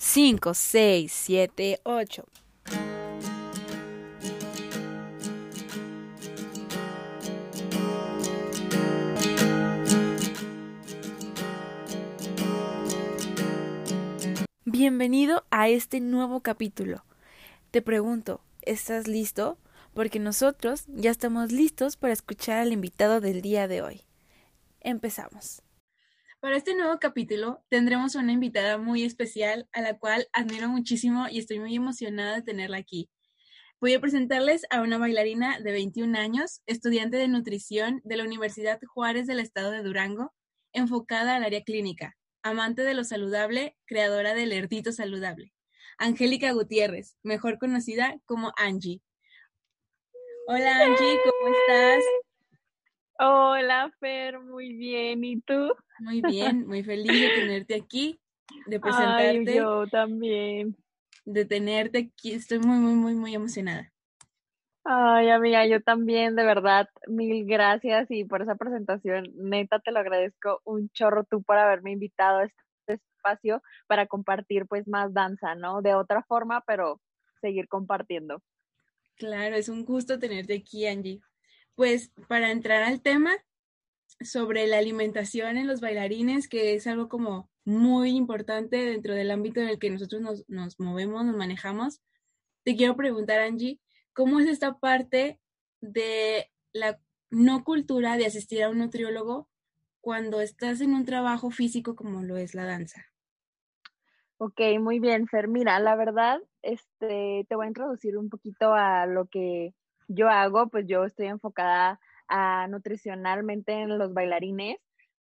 5, 6, 7, 8. Bienvenido a este nuevo capítulo. Te pregunto, ¿estás listo? Porque nosotros ya estamos listos para escuchar al invitado del día de hoy. Empezamos. Para este nuevo capítulo tendremos una invitada muy especial a la cual admiro muchísimo y estoy muy emocionada de tenerla aquí. Voy a presentarles a una bailarina de 21 años, estudiante de nutrición de la Universidad Juárez del Estado de Durango, enfocada al área clínica, amante de lo saludable, creadora del Herdito Saludable. Angélica Gutiérrez, mejor conocida como Angie. Hola Angie, ¿cómo estás? Hola Fer, muy bien. ¿Y tú? Muy bien, muy feliz de tenerte aquí, de presentarte. Ay, yo también. De tenerte aquí, estoy muy, muy, muy, muy emocionada. Ay, amiga, yo también, de verdad, mil gracias y por esa presentación, neta, te lo agradezco un chorro tú por haberme invitado a este espacio para compartir pues más danza, ¿no? De otra forma, pero seguir compartiendo. Claro, es un gusto tenerte aquí, Angie. Pues para entrar al tema, sobre la alimentación en los bailarines, que es algo como muy importante dentro del ámbito en el que nosotros nos, movemos, nos manejamos. Te quiero preguntar, Angie, ¿cómo es esta parte de la no cultura de asistir a un nutriólogo cuando estás en un trabajo físico como lo es la danza? Ok, muy bien, Fer. Mira, la verdad, este, te voy a introducir un poquito a lo que yo hago. Pues yo estoy enfocada nutricionalmente en los bailarines,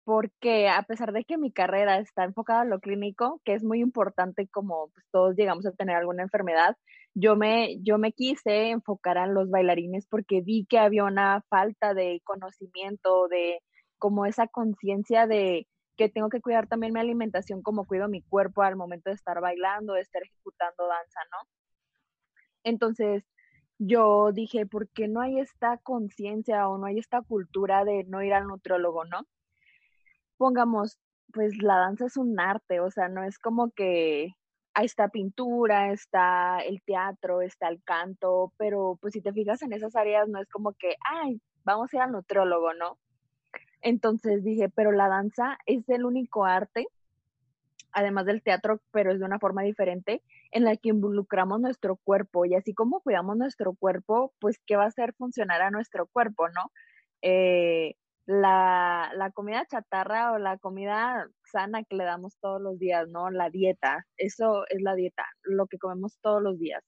porque a pesar de que mi carrera está enfocada en lo clínico, que es muy importante como pues, todos llegamos a tener alguna enfermedad, yo me, yo me quise enfocar en los bailarines porque vi que había una falta de conocimiento, de como esa conciencia de que tengo que cuidar también mi alimentación como cuido mi cuerpo al momento de estar bailando, de estar ejecutando danza, ¿no? Entonces, yo dije, ¿por qué no hay esta conciencia o no hay esta cultura de no ir al nutriólogo, no? Pongamos, pues la danza es un arte, o sea, no es como que ahí está pintura, está el teatro, está el canto, pero pues si te fijas en esas áreas no es como que, ay, vamos a ir al nutriólogo, ¿no? Entonces dije, pero la danza es el único arte además del teatro, pero es de una forma diferente, en la que involucramos nuestro cuerpo y así como cuidamos nuestro cuerpo, pues qué va a hacer funcionar a nuestro cuerpo, ¿no? Eh, la, la, comida chatarra o la comida sana que le damos todos los días, ¿no? La dieta, eso es la dieta, lo que comemos todos los días.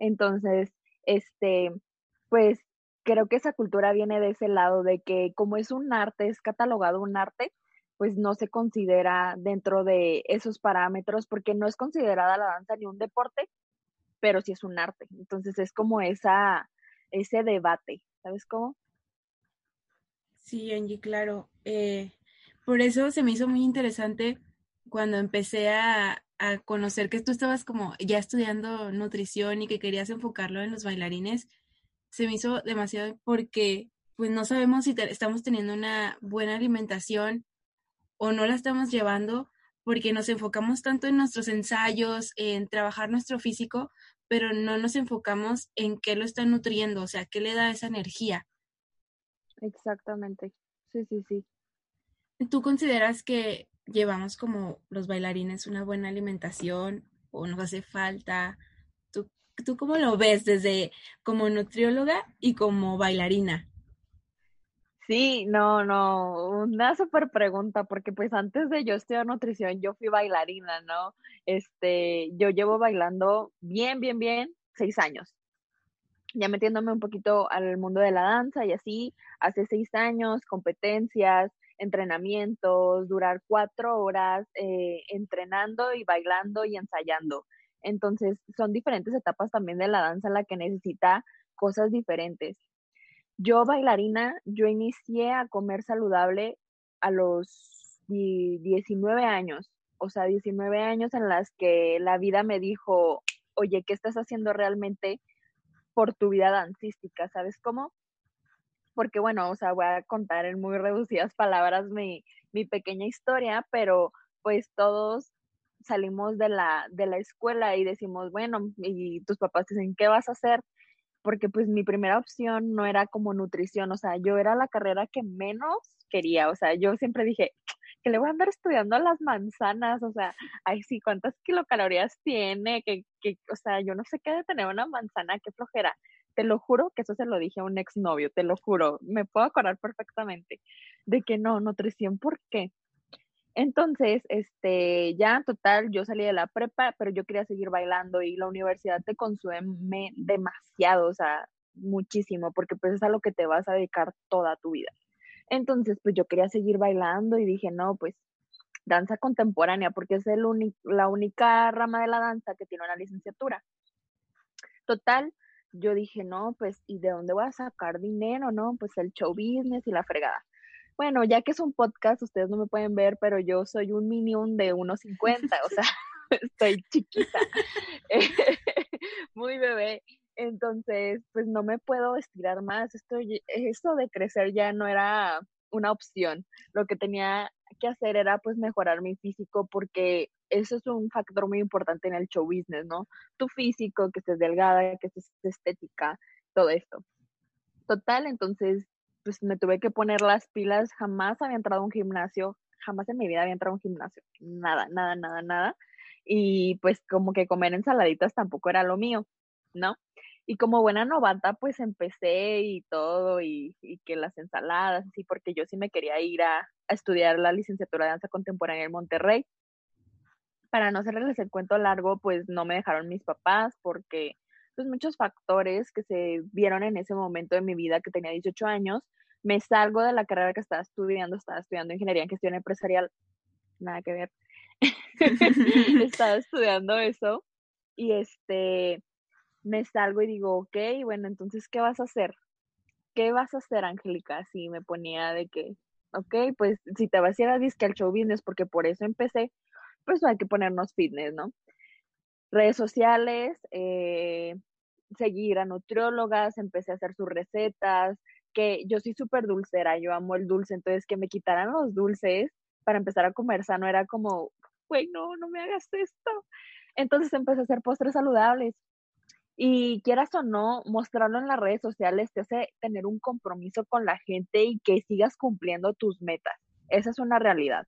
Entonces, este, pues creo que esa cultura viene de ese lado, de que como es un arte, es catalogado un arte, pues no se considera dentro de esos parámetros porque no es considerada la danza ni un deporte, pero sí es un arte. Entonces es como esa, ese debate, ¿sabes cómo? Sí, Angie, claro. Eh, por eso se me hizo muy interesante cuando empecé a, a, conocer que tú estabas como ya estudiando nutrición y que querías enfocarlo en los bailarines. Se me hizo demasiado porque pues no sabemos si estamos teniendo una buena alimentación o no la estamos llevando porque nos enfocamos tanto en nuestros ensayos, en trabajar nuestro físico, pero no nos enfocamos en qué lo está nutriendo, o sea, qué le da esa energía. Exactamente, sí, sí, sí. ¿Tú consideras que llevamos como los bailarines una buena alimentación o nos hace falta? ¿Tú, tú cómo lo ves desde como nutrióloga y como bailarina? Sí, no, no, una súper pregunta, porque pues antes de yo estudiar nutrición, yo fui bailarina, ¿no? Este, yo llevo bailando bien, bien, bien, seis años. Ya metiéndome un poquito al mundo de la danza y así, hace seis años, competencias, entrenamientos, durar cuatro horas eh, entrenando y bailando y ensayando. Entonces, son diferentes etapas también de la danza en la que necesita cosas diferentes. Yo bailarina, yo inicié a comer saludable a los 19 años, o sea, 19 años en las que la vida me dijo, oye, ¿qué estás haciendo realmente por tu vida dancística? ¿Sabes cómo? Porque bueno, o sea, voy a contar en muy reducidas palabras mi, mi pequeña historia, pero pues todos salimos de la, de la escuela y decimos, bueno, y tus papás dicen, ¿qué vas a hacer? Porque pues mi primera opción no era como nutrición, o sea, yo era la carrera que menos quería, o sea, yo siempre dije, que le voy a andar estudiando las manzanas, o sea, ay, sí, cuántas kilocalorías tiene, que, que, o sea, yo no sé qué de tener una manzana, qué flojera. Te lo juro que eso se lo dije a un exnovio, te lo juro, me puedo acordar perfectamente de que no, nutrición, ¿por qué? Entonces, este, ya total, yo salí de la prepa, pero yo quería seguir bailando y la universidad te consume demasiado, o sea, muchísimo, porque pues es a lo que te vas a dedicar toda tu vida. Entonces, pues yo quería seguir bailando y dije, no, pues danza contemporánea, porque es el la única rama de la danza que tiene una licenciatura. Total, yo dije, no, pues, ¿y de dónde voy a sacar dinero, no? Pues el show business y la fregada. Bueno, ya que es un podcast, ustedes no me pueden ver, pero yo soy un minion de 1.50, o sea, estoy chiquita, muy bebé. Entonces, pues no me puedo estirar más. Esto, esto de crecer ya no era una opción. Lo que tenía que hacer era pues mejorar mi físico porque eso es un factor muy importante en el show business, ¿no? Tu físico, que estés delgada, que estés estética, todo esto. Total, entonces pues me tuve que poner las pilas, jamás había entrado a un gimnasio, jamás en mi vida había entrado a un gimnasio, nada, nada, nada, nada. Y pues como que comer ensaladitas tampoco era lo mío, ¿no? Y como buena novata, pues empecé y todo, y, que las ensaladas, así, porque yo sí me quería ir a, a, estudiar la licenciatura de danza contemporánea en Monterrey. Para no hacerles el cuento largo, pues no me dejaron mis papás, porque pues muchos factores que se vieron en ese momento de mi vida, que tenía 18 años, me salgo de la carrera que estaba estudiando, estaba estudiando ingeniería en gestión empresarial, nada que ver. estaba estudiando eso y este me salgo y digo, ok, bueno, entonces, ¿qué vas a hacer? ¿Qué vas a hacer, Angélica? Así me ponía de que, ok, pues si te vas a ir a disque al show business, porque por eso empecé, pues hay que ponernos fitness, ¿no? Redes sociales, eh, seguir a nutriólogas, empecé a hacer sus recetas, que yo soy súper dulcera, yo amo el dulce, entonces que me quitaran los dulces para empezar a comer sano era como, güey, no, no me hagas esto. Entonces empecé a hacer postres saludables. Y quieras o no, mostrarlo en las redes sociales te hace tener un compromiso con la gente y que sigas cumpliendo tus metas. Esa es una realidad.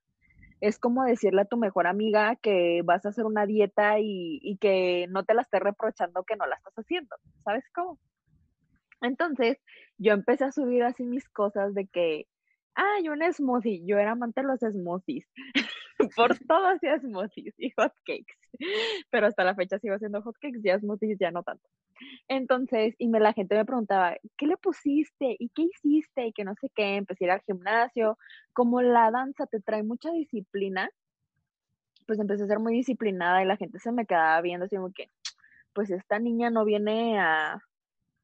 Es como decirle a tu mejor amiga que vas a hacer una dieta y, y que no te la esté reprochando que no la estás haciendo. ¿Sabes cómo? Entonces, yo empecé a subir así mis cosas de que, ay, un smoothie. Yo era amante de los smoothies. Por todo hacía smoothies y hotcakes. Pero hasta la fecha sigo haciendo hotcakes, ya smoothies ya no tanto. Entonces, y me, la gente me preguntaba, ¿qué le pusiste? ¿Y qué hiciste? Y que no sé qué, empecé a ir al gimnasio. Como la danza te trae mucha disciplina, pues empecé a ser muy disciplinada y la gente se me quedaba viendo así como que, pues esta niña no viene a,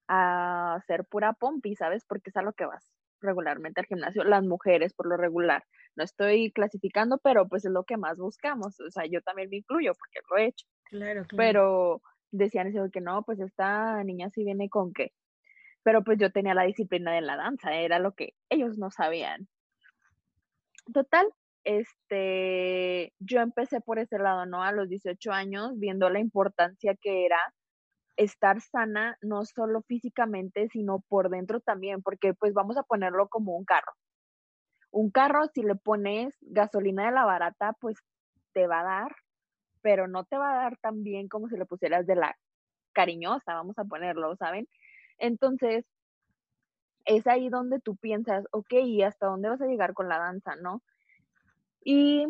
a hacer pura pompi, ¿sabes? Porque es a lo que vas regularmente al gimnasio, las mujeres por lo regular. No estoy clasificando, pero pues es lo que más buscamos. O sea, yo también me incluyo porque lo he hecho. Claro, claro. Pero decían eso que no, pues esta niña sí viene con qué. Pero pues yo tenía la disciplina de la danza, era lo que ellos no sabían. Total, este, yo empecé por ese lado, ¿no? A los 18 años, viendo la importancia que era estar sana, no solo físicamente, sino por dentro también, porque pues vamos a ponerlo como un carro. Un carro, si le pones gasolina de la barata, pues te va a dar, pero no te va a dar tan bien como si le pusieras de la cariñosa, vamos a ponerlo, ¿saben? Entonces, es ahí donde tú piensas, ok, ¿y hasta dónde vas a llegar con la danza, no? Y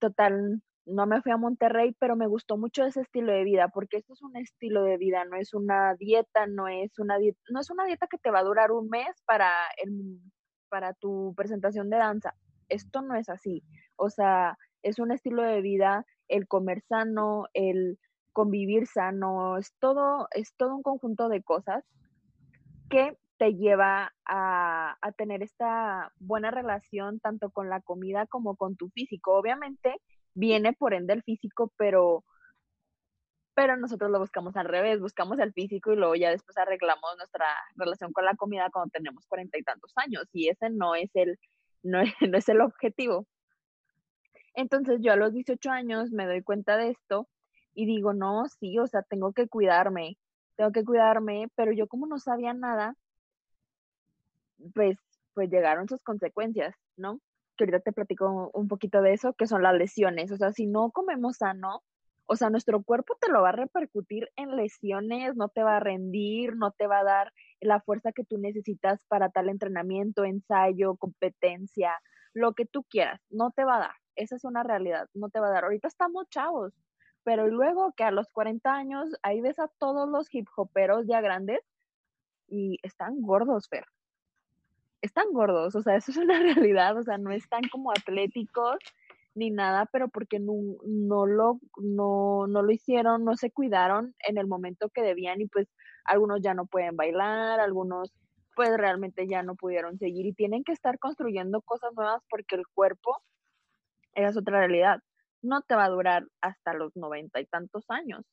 total, no me fui a Monterrey, pero me gustó mucho ese estilo de vida, porque esto es un estilo de vida, no es una dieta, no es una dieta, no es una dieta que te va a durar un mes para, el, para tu presentación de danza. Esto no es así. O sea, es un estilo de vida, el comer sano, el convivir sano, es todo, es todo un conjunto de cosas que te lleva a, a tener esta buena relación tanto con la comida como con tu físico. Obviamente, viene por ende el físico, pero, pero nosotros lo buscamos al revés, buscamos el físico y luego ya después arreglamos nuestra relación con la comida cuando tenemos cuarenta y tantos años y ese no es el, no es, no es el objetivo. Entonces yo a los 18 años me doy cuenta de esto y digo, no, sí, o sea, tengo que cuidarme, tengo que cuidarme, pero yo como no sabía nada, pues, pues llegaron sus consecuencias, ¿no? Que ahorita te platico un poquito de eso, que son las lesiones. O sea, si no comemos sano, o sea, nuestro cuerpo te lo va a repercutir en lesiones, no te va a rendir, no te va a dar la fuerza que tú necesitas para tal entrenamiento, ensayo, competencia, lo que tú quieras, no te va a dar. Esa es una realidad, no te va a dar. Ahorita estamos chavos, pero luego que a los 40 años ahí ves a todos los hip hoperos ya grandes y están gordos, Fer. Están gordos, o sea, eso es una realidad, o sea, no están como atléticos ni nada, pero porque no, no, lo, no, no lo hicieron, no se cuidaron en el momento que debían y pues algunos ya no pueden bailar, algunos pues realmente ya no pudieron seguir y tienen que estar construyendo cosas nuevas porque el cuerpo, es otra realidad, no te va a durar hasta los noventa y tantos años.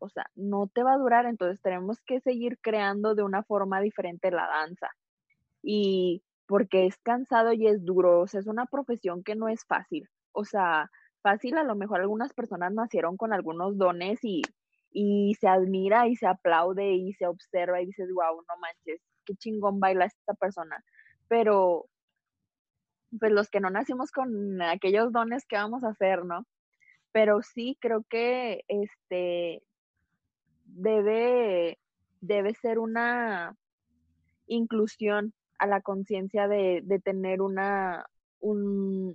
O sea, no te va a durar, entonces tenemos que seguir creando de una forma diferente la danza. Y porque es cansado y es duro, o sea, es una profesión que no es fácil. O sea, fácil, a lo mejor algunas personas nacieron con algunos dones y, y se admira y se aplaude y se observa y dices, wow, no manches, qué chingón baila esta persona. Pero pues los que no nacimos con aquellos dones que vamos a hacer, ¿no? Pero sí creo que este debe, debe ser una inclusión a la conciencia de, de, tener una un,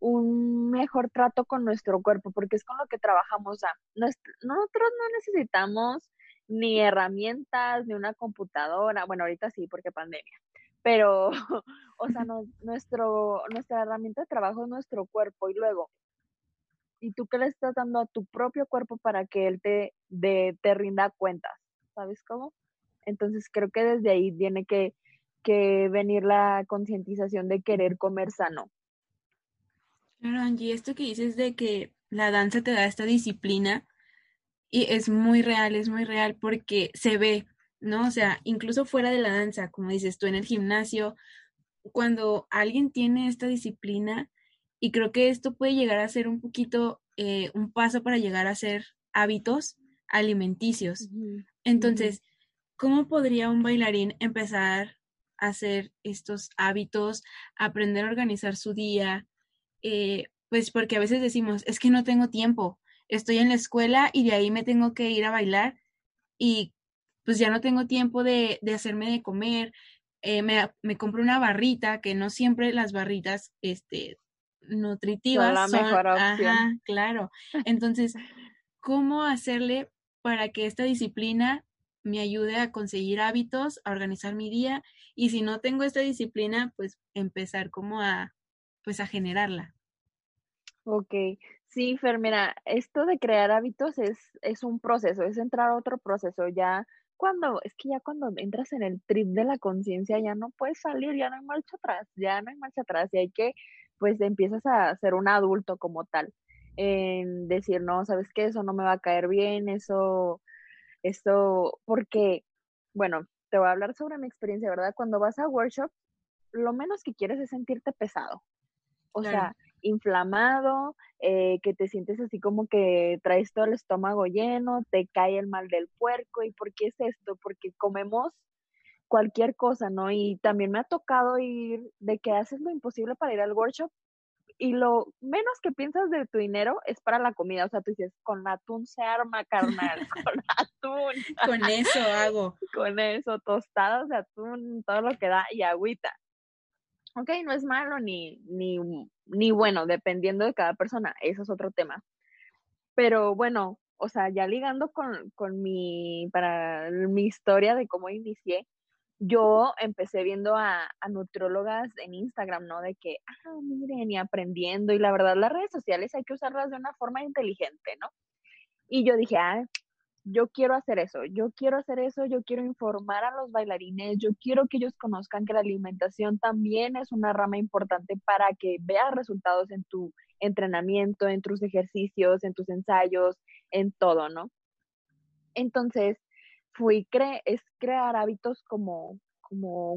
un mejor trato con nuestro cuerpo, porque es con lo que trabajamos. O nosotros no necesitamos ni herramientas, ni una computadora, bueno, ahorita sí, porque pandemia, pero, o sea, nuestro, nuestra herramienta de trabajo es nuestro cuerpo y luego, ¿y tú qué le estás dando a tu propio cuerpo para que él te, de, te rinda cuentas? ¿Sabes cómo? Entonces creo que desde ahí tiene que, que venir la concientización de querer comer sano. Claro, Angie, esto que dices de que la danza te da esta disciplina y es muy real, es muy real porque se ve, ¿no? O sea, incluso fuera de la danza, como dices tú en el gimnasio, cuando alguien tiene esta disciplina, y creo que esto puede llegar a ser un poquito eh, un paso para llegar a ser hábitos alimenticios. Entonces, ¿cómo podría un bailarín empezar hacer estos hábitos, aprender a organizar su día? Eh, pues porque a veces decimos, es que no tengo tiempo, estoy en la escuela y de ahí me tengo que ir a bailar y pues ya no tengo tiempo de, de hacerme de comer, eh, me, me compro una barrita, que no siempre las barritas este, nutritivas son, la mejor opción. Ajá, claro. Entonces, ¿cómo hacerle para que esta disciplina me ayude a conseguir hábitos, a organizar mi día y si no tengo esta disciplina, pues empezar como a pues a generarla. Ok, sí, Fer, mira, esto de crear hábitos es, es un proceso, es entrar a otro proceso. Ya cuando, es que ya cuando entras en el trip de la conciencia, ya no puedes salir, ya no hay marcha atrás, ya no hay marcha atrás y hay que, pues empiezas a ser un adulto como tal, en decir, no, sabes qué, eso no me va a caer bien, eso, eso, porque, bueno, te voy a hablar sobre mi experiencia, ¿verdad? Cuando vas a workshop, lo menos que quieres es sentirte pesado. O sea, inflamado, eh, que te sientes así como que traes todo el estómago lleno, te cae el mal del puerco. ¿Y por qué es esto? Porque comemos cualquier cosa, ¿no? Y también me ha tocado ir de que haces lo imposible para ir al workshop y lo menos que piensas de tu dinero es para la comida. O sea, tú dices, con atún se arma, carnal, con atún. con eso hago. Con eso, tostadas de atún, todo lo que da y agüita ok, no es malo ni, ni, ni bueno, dependiendo de cada persona, eso es otro tema. Pero bueno, o sea, ya ligando con, con mi, para mi historia de cómo inicié, yo empecé viendo a, a nutriólogas en Instagram, ¿no? De que, ah, miren, y aprendiendo, y la verdad las redes sociales hay que usarlas de una forma inteligente, ¿no? Y yo dije, ah, yo quiero hacer eso, yo quiero hacer eso, yo quiero informar a los bailarines, yo quiero que ellos conozcan que la alimentación también es una rama importante para que veas resultados en tu entrenamiento, en tus ejercicios, en tus ensayos, en todo, ¿no? Entonces, fui, cre es crear hábitos como,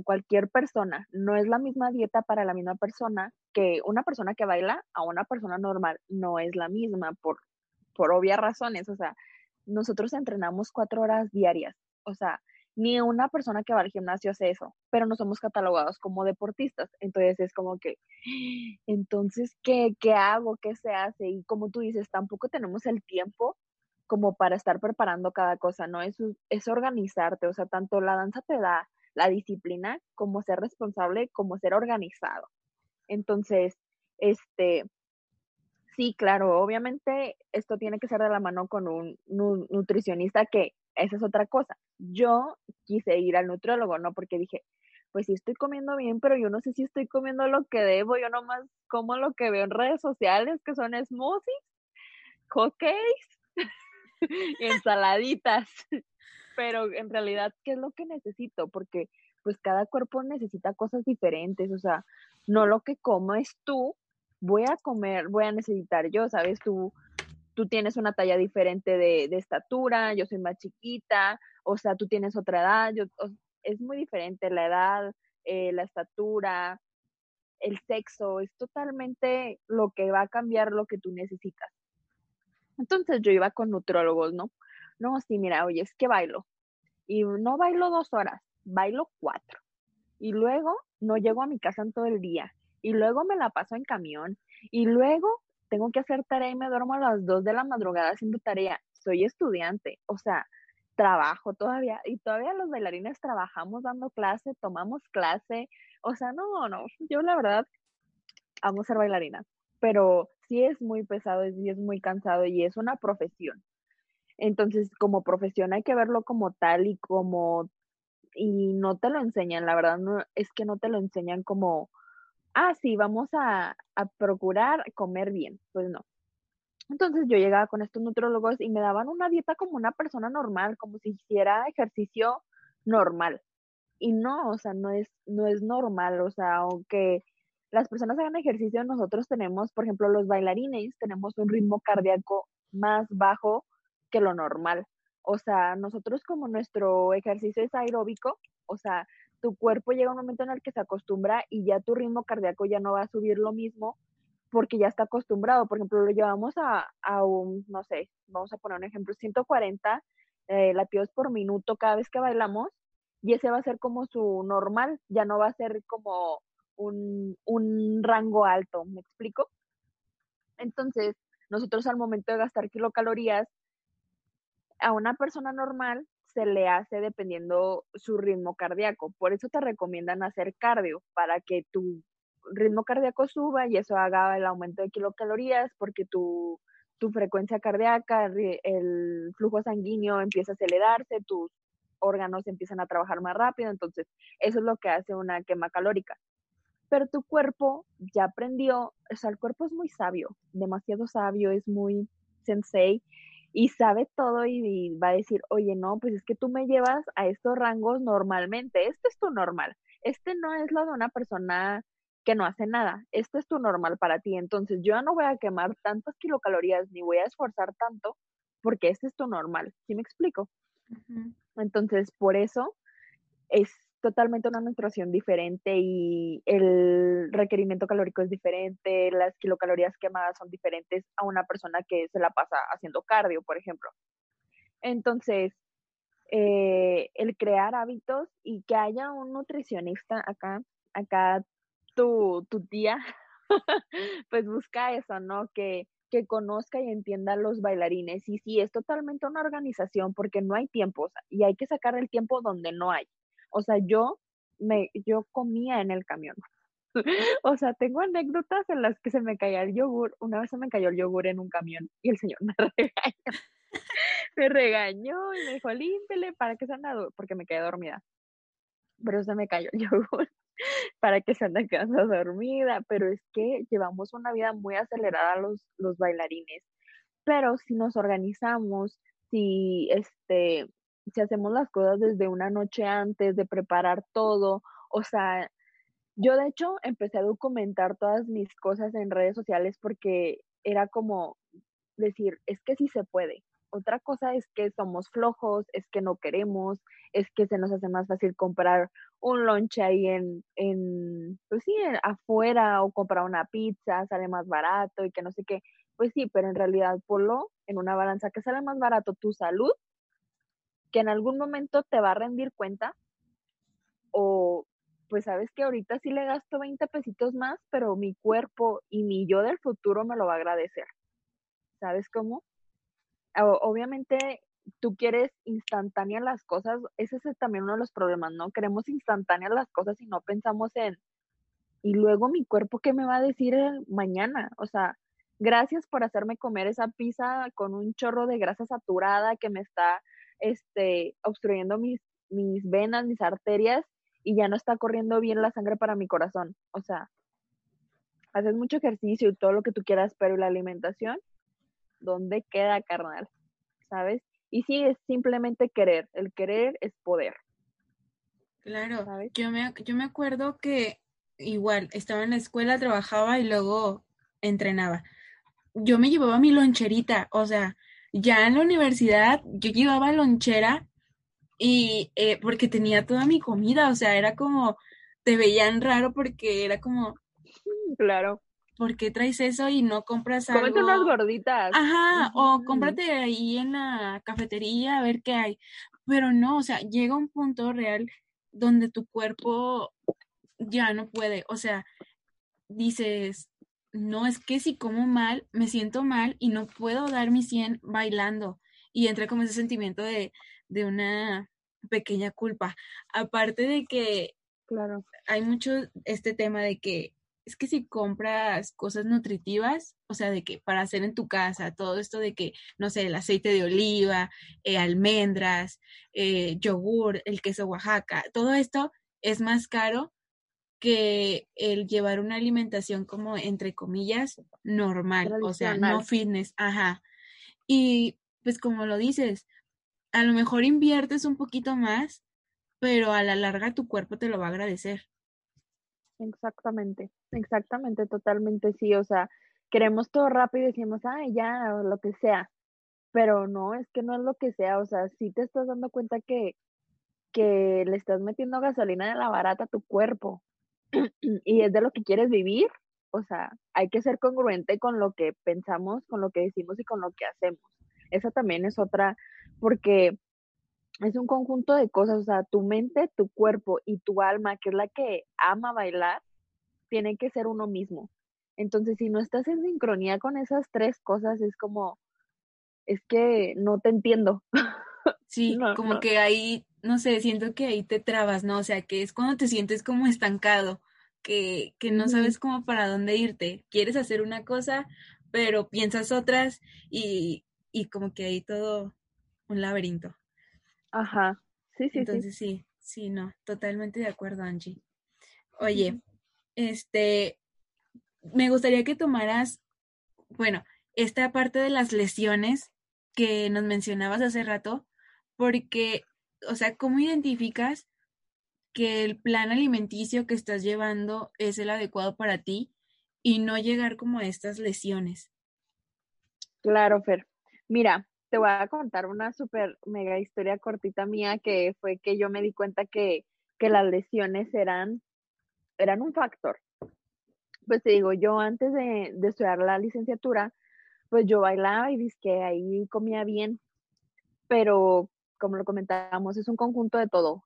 cualquier persona. No es la misma dieta para la misma persona que una persona que baila a una persona normal. No es la misma por, obvias razones. O sea, nosotros entrenamos cuatro horas diarias. O sea, ni una persona que va al gimnasio hace eso, pero no somos catalogados como deportistas. Entonces es como que, entonces, ¿qué, qué hago? ¿Qué se hace? Y como tú dices, tampoco tenemos el tiempo como para estar preparando cada cosa, ¿no? Es, es organizarte, o sea, tanto la danza te da la disciplina como ser responsable, como ser organizado. Entonces, este, sí, claro, obviamente esto tiene que ser de la mano con un nutricionista que esa es otra cosa. Yo quise ir al nutriólogo, ¿no? Porque dije, pues sí estoy comiendo bien, pero yo no sé si estoy comiendo lo que debo, yo nomás como lo que veo en redes sociales, que son smoothies, hotcakes, ensaladitas. Pero en realidad, ¿qué es lo que necesito? Porque pues cada cuerpo necesita cosas diferentes, o sea, no lo que como es tú, voy a comer, voy a necesitar yo, ¿sabes? Tú tú tienes una talla diferente de, estatura, yo soy más chiquita, o sea, tú tienes otra edad, yo, es muy diferente la edad, eh, la estatura, el sexo, es totalmente lo que va a cambiar lo que tú necesitas. Entonces yo iba con nutrólogos, ¿no? No, sí, mira, oye, es que bailo. Y no bailo dos horas, bailo cuatro. Y luego no llego a mi casa en todo el día. Y luego me la paso en camión. Y luego tengo que hacer tarea y me duermo a las 2 de la madrugada haciendo tarea. Soy estudiante, o sea, trabajo todavía y todavía los bailarines trabajamos dando clase, tomamos clase, o sea, no, no, yo la verdad amo ser bailarina, pero sí es muy pesado y es muy cansado y es una profesión. Entonces, como profesión hay que verlo como tal y como y no te lo enseñan, la verdad no es que no te lo enseñan como ah, sí, vamos a, procurar comer bien. Pues no. Entonces yo llegaba con estos nutrólogos y me daban una dieta como una persona normal, como si hiciera ejercicio normal. Y no, o sea, no es, no es normal, o sea, aunque las personas hagan ejercicio, nosotros tenemos, por ejemplo, los bailarines, tenemos un ritmo cardíaco más bajo que lo normal. O sea, nosotros como nuestro ejercicio es aeróbico, o sea, tu cuerpo llega un momento en el que se acostumbra y ya tu ritmo cardíaco ya no va a subir lo mismo porque ya está acostumbrado. Por ejemplo, lo llevamos a, un, no sé, vamos a poner un ejemplo, 140 eh, latidos por minuto cada vez que bailamos y ese va a ser como su normal, ya no va a ser como un, un rango alto, ¿me explico? Entonces, nosotros al momento de gastar kilocalorías, a una persona normal se le hace dependiendo su ritmo cardíaco. Por eso te recomiendan hacer cardio, para que tu ritmo cardíaco suba y eso haga el aumento de kilocalorías, porque tu, tu frecuencia cardíaca, el flujo sanguíneo empieza a acelerarse, tus órganos empiezan a trabajar más rápido, entonces eso es lo que hace una quema calórica. Pero tu cuerpo ya aprendió, o sea, el cuerpo es muy sabio, demasiado sabio, es muy sensei, y sabe todo y, va a decir, oye, no, pues es que tú me llevas a estos rangos normalmente, este es tu normal, este no es lo de una persona que no hace nada, este es tu normal para ti, entonces yo no voy a quemar tantas kilocalorías ni voy a esforzar tanto porque este es tu normal, ¿sí me explico? Entonces, por eso es totalmente una nutrición diferente y el requerimiento calórico es diferente, las kilocalorías quemadas son diferentes a una persona que se la pasa haciendo cardio, por ejemplo. Entonces, eh, el crear hábitos y que haya un nutricionista acá, acá tu, tu tía, pues busca eso, ¿no? Que, que conozca y entienda los bailarines. Y sí, es totalmente una organización porque no hay tiempo y hay que sacar el tiempo donde no hay. O sea, yo me, yo comía en el camión. o sea, tengo anécdotas en las que se me caía el yogur. Una vez se me cayó el yogur en un camión y el señor me regañó. me regañó y me dijo, límpele para que se ande, porque me quedé dormida. Pero se me cayó el yogur para que se ande quedando dormida. Pero es que llevamos una vida muy acelerada los, los bailarines. Pero si nos organizamos, si este, si hacemos las cosas desde una noche antes de preparar todo, o sea, yo de hecho empecé a documentar todas mis cosas en redes sociales porque era como decir, es que sí se puede. Otra cosa es que somos flojos, es que no queremos, es que se nos hace más fácil comprar un lunch ahí en, en pues sí, afuera o comprar una pizza, sale más barato y que no sé qué. Pues sí, pero en realidad ponlo en una balanza que sale más barato tu salud, que en algún momento te va a rendir cuenta, o pues sabes que ahorita sí le gasto 20 pesitos más, pero mi cuerpo y mi yo del futuro me lo va a agradecer. ¿Sabes cómo? obviamente tú quieres instantáneas las cosas, ese es también uno de los problemas, ¿no? Queremos instantáneas las cosas y no pensamos en, y luego mi cuerpo, ¿qué me va a decir mañana? O sea, gracias por hacerme comer esa pizza con un chorro de grasa saturada que me está este, obstruyendo mis, mis venas, mis arterias y ya no está corriendo bien la sangre para mi corazón. O sea, haces mucho ejercicio y todo lo que tú quieras, pero la alimentación, ¿dónde queda, carnal? ¿Sabes? Y sí, es simplemente querer. El querer es poder. Claro, yo me, yo me acuerdo que igual estaba en la escuela, trabajaba y luego entrenaba. Yo me llevaba mi loncherita, o sea, ya en la universidad yo llevaba lonchera y eh, porque tenía toda mi comida, o sea, era como, te veían raro porque era como, claro. ¿Por qué traes eso y no compras algo? Cómete unas gorditas. Ajá, o cómprate ahí en la cafetería a ver qué hay. Pero no, o sea, llega un punto real donde tu cuerpo ya no puede, o sea, dices, no, es que si como mal, me siento mal y no puedo dar mi 100 bailando. Y entra como ese sentimiento de, de una pequeña culpa. Aparte de que claro. hay mucho este tema de que es que si compras cosas nutritivas, o sea, de que para hacer en tu casa, todo esto de que, no sé, el aceite de oliva, eh, almendras, eh, yogur, el queso Oaxaca, todo esto es más caro que el llevar una alimentación como, entre comillas, normal, o sea, no fitness, ajá. Y pues como lo dices, a lo mejor inviertes un poquito más, pero a la larga tu cuerpo te lo va a agradecer. Exactamente, exactamente, totalmente sí, o sea, queremos todo rápido y decimos, ay, ya, o lo que sea, pero no, es que no es lo que sea, o sea, si te estás dando cuenta que, que le estás metiendo gasolina de la barata a tu cuerpo y es de lo que quieres vivir, o sea, hay que ser congruente con lo que pensamos, con lo que decimos y con lo que hacemos. Esa también es otra, porque es un conjunto de cosas, o sea, tu mente, tu cuerpo y tu alma, que es la que ama bailar, tiene que ser uno mismo. Entonces, si no estás en sincronía con esas tres cosas, es como, es que no te entiendo. Sí, como que ahí, no sé, siento que ahí te trabas, ¿no? O sea, que es cuando te sientes como estancado, que, que no sabes cómo para dónde irte. Quieres hacer una cosa, pero piensas otras y, y como que ahí todo un laberinto. Ajá, sí, sí. Entonces sí. sí, no, totalmente de acuerdo, Angie. Oye, este, me gustaría que tomaras, bueno, esta parte de las lesiones que nos mencionabas hace rato, porque, o sea, ¿cómo identificas que el plan alimenticio que estás llevando es el adecuado para ti y no llegar como a estas lesiones? Claro, Fer. Mira, te voy a contar una súper mega historia cortita mía que fue que yo me di cuenta que, que las lesiones eran, eran un factor. Pues te digo, yo antes de, de estudiar la licenciatura, pues yo bailaba y que ahí comía bien, pero como lo comentábamos, es un conjunto de todo.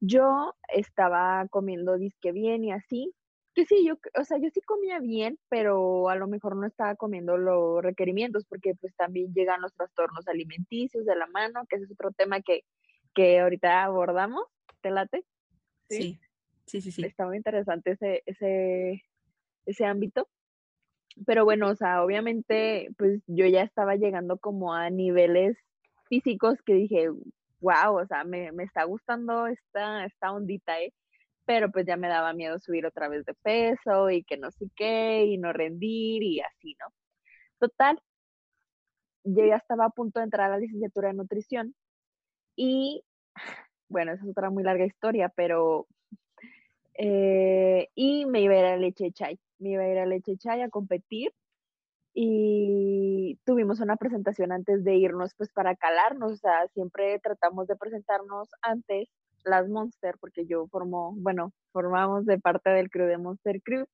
Yo estaba comiendo disque bien y así, que sí, yo, o sea, yo sí comía bien, pero a lo mejor no estaba comiendo los requerimientos, porque pues también llegan los trastornos alimenticios de la mano, que ese es otro tema que, que ahorita abordamos, ¿te late? Sí, sí, sí, sí. Está muy interesante ese, ese, ese ámbito. Pero bueno, o sea, obviamente, pues yo ya estaba llegando como a niveles físicos que dije, wow, o sea, me, me está gustando esta, esta ondita, ¿eh? pero pues ya me daba miedo subir otra vez de peso y que no sé qué y no rendir y así, ¿no? Total, yo ya estaba a punto de entrar a la licenciatura de nutrición y, bueno, esa es otra muy larga historia, pero, eh, y me iba a ir a leche chai, me iba a ir a leche chai a competir y tuvimos una presentación antes de irnos pues para calarnos, o sea, siempre tratamos de presentarnos antes las Monster, porque yo formo, bueno, formamos de parte del crew de Monster Crew,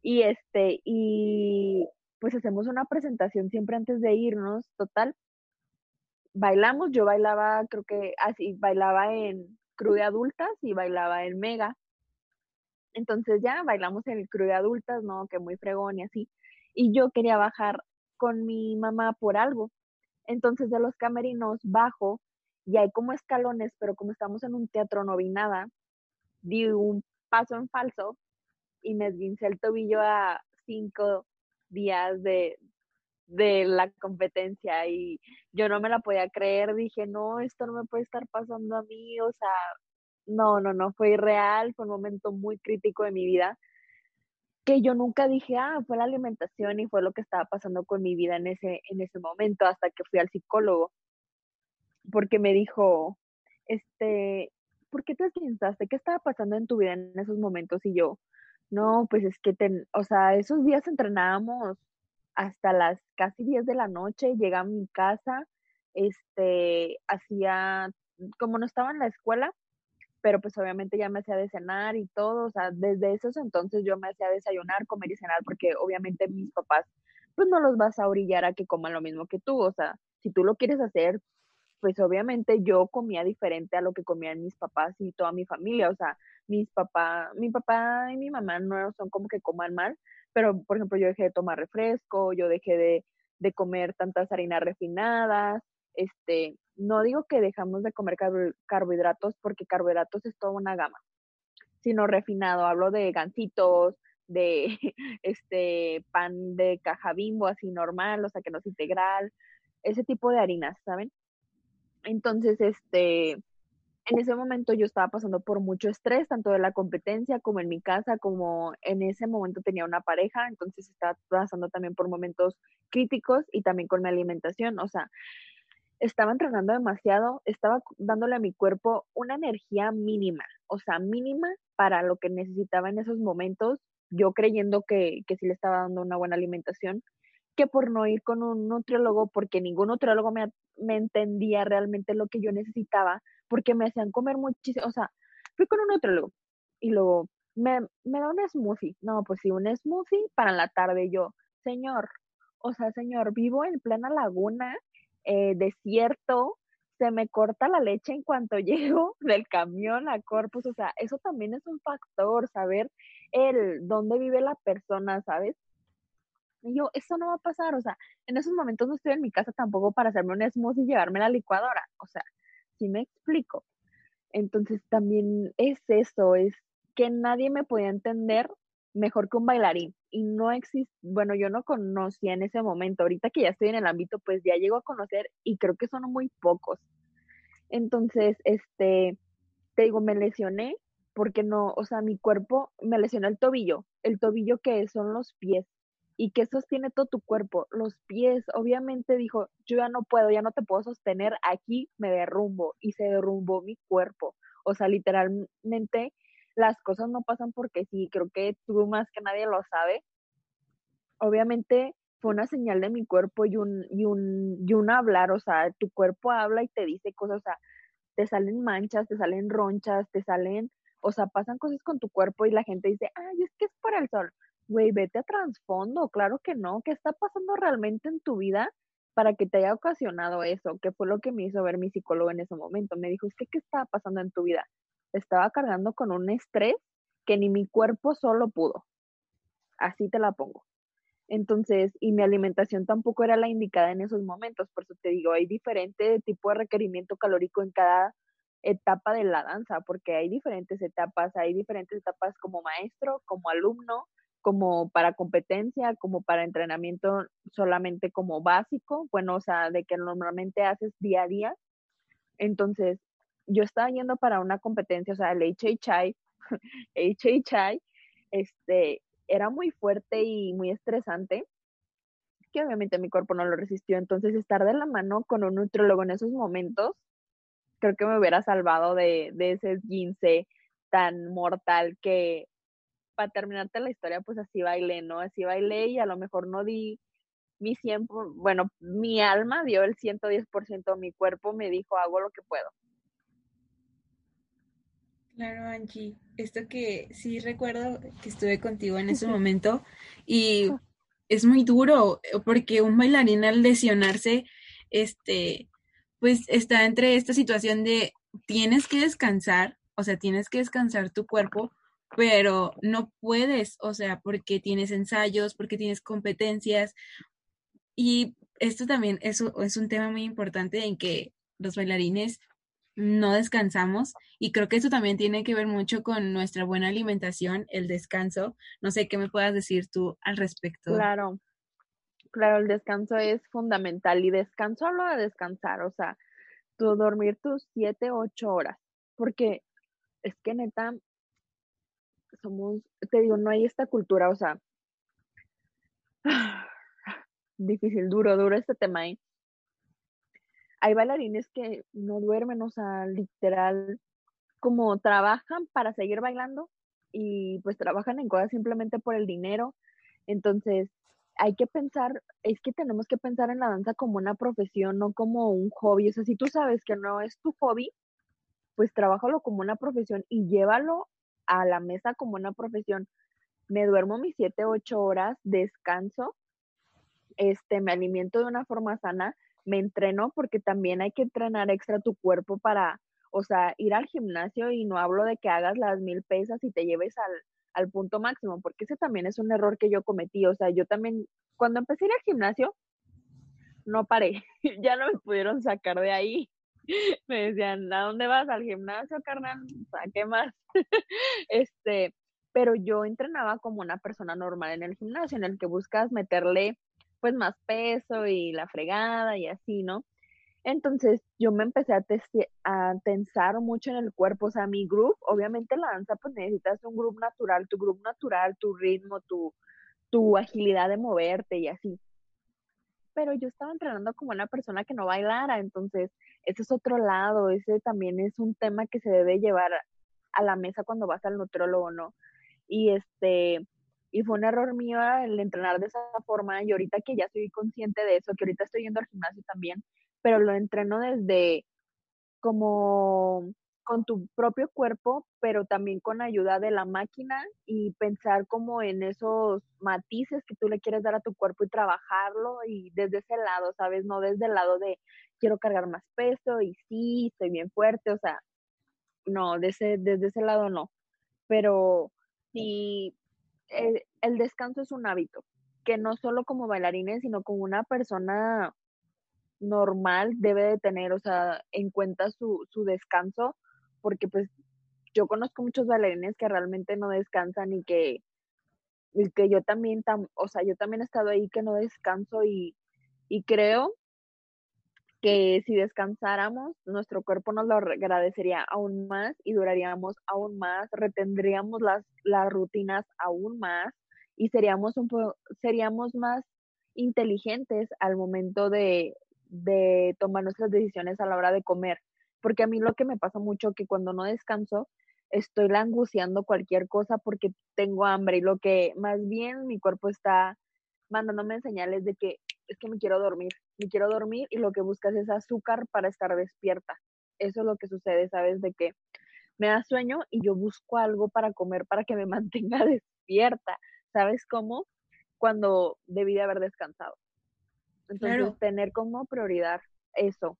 y este, y pues hacemos una presentación siempre antes de irnos, total, bailamos, yo bailaba, creo que así, bailaba en crew de adultas y bailaba en mega, entonces ya bailamos en el crew de adultas, ¿no? Que muy fregón y así, y yo quería bajar con mi mamá por algo. Entonces de los camerinos bajo y hay como escalones, pero como estamos en un teatro no vi nada, di un paso en falso y me esguincé el tobillo a cinco días de, de la competencia y yo no me la podía creer, dije, no, esto no me puede estar pasando a mí, o sea, no, no, no, fue irreal, fue un momento muy crítico de mi vida que yo nunca dije, ah, fue la alimentación y fue lo que estaba pasando con mi vida en ese, en ese momento, hasta que fui al psicólogo, porque me dijo, este, ¿por qué te pensaste? ¿Qué estaba pasando en tu vida en esos momentos? Y yo, no, pues es que, o sea, esos días entrenábamos hasta las casi 10 de la noche, llegaba a mi casa, este, hacía, como no estaba en la escuela, pero pues obviamente ya me hacía de cenar y todo, o sea, desde esos entonces yo me hacía desayunar, comer y cenar, porque obviamente mis papás, pues no los vas a orillar a que coman lo mismo que tú, o sea, si tú lo quieres hacer, pues obviamente yo comía diferente a lo que comían mis papás y toda mi familia, o sea, mis papás, mi papá y mi mamá no son como que coman mal, pero por ejemplo yo dejé de tomar refresco, yo dejé de, de comer tantas harinas refinadas, este, no digo que dejamos de comer carbohidratos porque carbohidratos es toda una gama, sino refinado. Hablo de gancitos, de este pan de caja bimbo así normal, o sea que no es integral, ese tipo de harinas, ¿saben? Entonces, este, en ese momento yo estaba pasando por mucho estrés, tanto de la competencia como en mi casa, como en ese momento tenía una pareja, entonces estaba pasando también por momentos críticos y también con mi alimentación, o sea, estaba entrenando demasiado, estaba dándole a mi cuerpo una energía mínima, o sea, mínima para lo que necesitaba en esos momentos, yo creyendo que, que sí le estaba dando una buena alimentación, que por no ir con un nutriólogo, porque ningún nutriólogo me, me entendía realmente lo que yo necesitaba, porque me hacían comer muchísimo, o sea, fui con un nutriólogo y luego me, me da un smoothie, no, pues sí, un smoothie para la tarde, yo, señor, o sea, señor, vivo en plena laguna, eh, desierto, se me corta la leche en cuanto llego del camión a Corpus, o sea, eso también es un factor, saber el dónde vive la persona, ¿sabes? Y yo, eso no va a pasar, o sea, en esos momentos no estoy en mi casa tampoco para hacerme un smoothie y llevarme la licuadora, o sea, si me explico. Entonces también es eso, es que nadie me podía entender mejor que un bailarín y no existe, bueno, yo no conocía en ese momento, ahorita que ya estoy en el ámbito, pues ya llego a conocer y creo que son muy pocos. Entonces, este, te digo, me lesioné porque no, o sea, mi cuerpo me lesionó el tobillo, el tobillo que son los pies y que sostiene todo tu cuerpo, los pies, obviamente dijo, yo ya no puedo, ya no te puedo sostener, aquí me derrumbo y se derrumbó mi cuerpo, o sea, literalmente las cosas no pasan porque sí, creo que tú más que nadie lo sabe. Obviamente fue una señal de mi cuerpo y un, y un, y un hablar, o sea, tu cuerpo habla y te dice cosas, o sea, te salen manchas, te salen ronchas, te salen, o sea, pasan cosas con tu cuerpo y la gente dice, ay, es que es por el sol. Güey, vete a trasfondo, claro que no, ¿qué está pasando realmente en tu vida para que te haya ocasionado eso? Que fue lo que me hizo ver mi psicólogo en ese momento. Me dijo, es que, ¿qué está pasando en tu vida? Estaba cargando con un estrés que ni mi cuerpo solo pudo. Así te la pongo. Entonces, y mi alimentación tampoco era la indicada en esos momentos, por eso te digo, hay diferente tipo de requerimiento calórico en cada etapa de la danza, porque hay diferentes etapas, hay diferentes etapas como maestro, como alumno, como para competencia, como para entrenamiento solamente como básico, bueno, o sea, de que normalmente haces día a día. Entonces, yo estaba yendo para una competencia, o sea, el HHI, HHI, este, era muy fuerte y muy estresante, que obviamente mi cuerpo no lo resistió. Entonces, estar de la mano con un nutriólogo en esos momentos, creo que me hubiera salvado de, de ese esguince tan mortal que, para terminarte la historia, pues así bailé, ¿no? Así bailé y a lo mejor no di mi 100, bueno, mi alma dio el 110%, mi cuerpo me dijo, hago lo que puedo. Claro, Angie, esto que sí recuerdo que estuve contigo en ese momento y es muy duro porque un bailarín al lesionarse, este, pues está entre esta situación de tienes que descansar, o sea, tienes que descansar tu cuerpo, pero no puedes, o sea, porque tienes ensayos, porque tienes competencias. Y esto también es, es un tema muy importante en que los bailarines no descansamos y creo que eso también tiene que ver mucho con nuestra buena alimentación, el descanso. No sé qué me puedas decir tú al respecto. Claro, claro, el descanso es fundamental y descanso hablo de descansar, o sea, tú dormir tus siete, ocho horas, porque es que neta, somos, te digo, no hay esta cultura, o sea, difícil, duro, duro este tema ahí. Hay bailarines que no duermen, o sea, literal, como trabajan para seguir bailando y pues trabajan en cosas simplemente por el dinero. Entonces, hay que pensar, es que tenemos que pensar en la danza como una profesión, no como un hobby. O sea, si tú sabes que no es tu hobby, pues trabájalo como una profesión y llévalo a la mesa como una profesión. Me duermo mis siete, ocho horas, descanso, este, me alimento de una forma sana, me entreno porque también hay que entrenar extra tu cuerpo para, o sea, ir al gimnasio y no hablo de que hagas las mil pesas y te lleves al, al punto máximo, porque ese también es un error que yo cometí. O sea, yo también, cuando empecé a ir al gimnasio, no paré, ya no me pudieron sacar de ahí. Me decían, ¿a dónde vas? Al gimnasio, carnal, ¿qué más? este, pero yo entrenaba como una persona normal en el gimnasio, en el que buscas meterle pues más peso y la fregada y así, ¿no? Entonces yo me empecé a, a tensar mucho en el cuerpo, o sea, mi groove, obviamente la danza pues necesitas un groove natural, tu groove natural, tu ritmo, tu, tu agilidad de moverte y así. Pero yo estaba entrenando como una persona que no bailara, entonces ese es otro lado, ese también es un tema que se debe llevar a la mesa cuando vas al nutrólogo, ¿no? Y este, y fue un error mío el entrenar de esa forma y ahorita que ya estoy consciente de eso, que ahorita estoy yendo al gimnasio también, pero lo entreno desde como con tu propio cuerpo, pero también con ayuda de la máquina y pensar como en esos matices que tú le quieres dar a tu cuerpo y trabajarlo y desde ese lado, ¿sabes? No desde el lado de quiero cargar más peso y sí, estoy bien fuerte, o sea, no, desde, desde ese lado no. Pero sí, el, descanso es un hábito, que no solo como bailarines, sino como una persona normal debe de tener, o sea, en cuenta su, su descanso, porque pues yo conozco muchos bailarines que realmente no descansan y que, y que yo también, o sea, yo también he estado ahí que no descanso y, y creo que si descansáramos, nuestro cuerpo nos lo agradecería aún más y duraríamos aún más, retendríamos las, las rutinas aún más y seríamos un seríamos más inteligentes al momento de, de tomar nuestras decisiones a la hora de comer. Porque a mí lo que me pasa mucho que cuando no descanso, estoy languciando cualquier cosa porque tengo hambre y lo que más bien mi cuerpo está mandándome señales de que es que me quiero dormir, me quiero dormir y lo que buscas es azúcar para estar despierta. Eso es lo que sucede, ¿sabes? De que me da sueño y yo busco algo para comer para que me mantenga despierta. ¿Sabes cómo? Cuando debí de haber descansado. Entonces, tener como prioridad eso.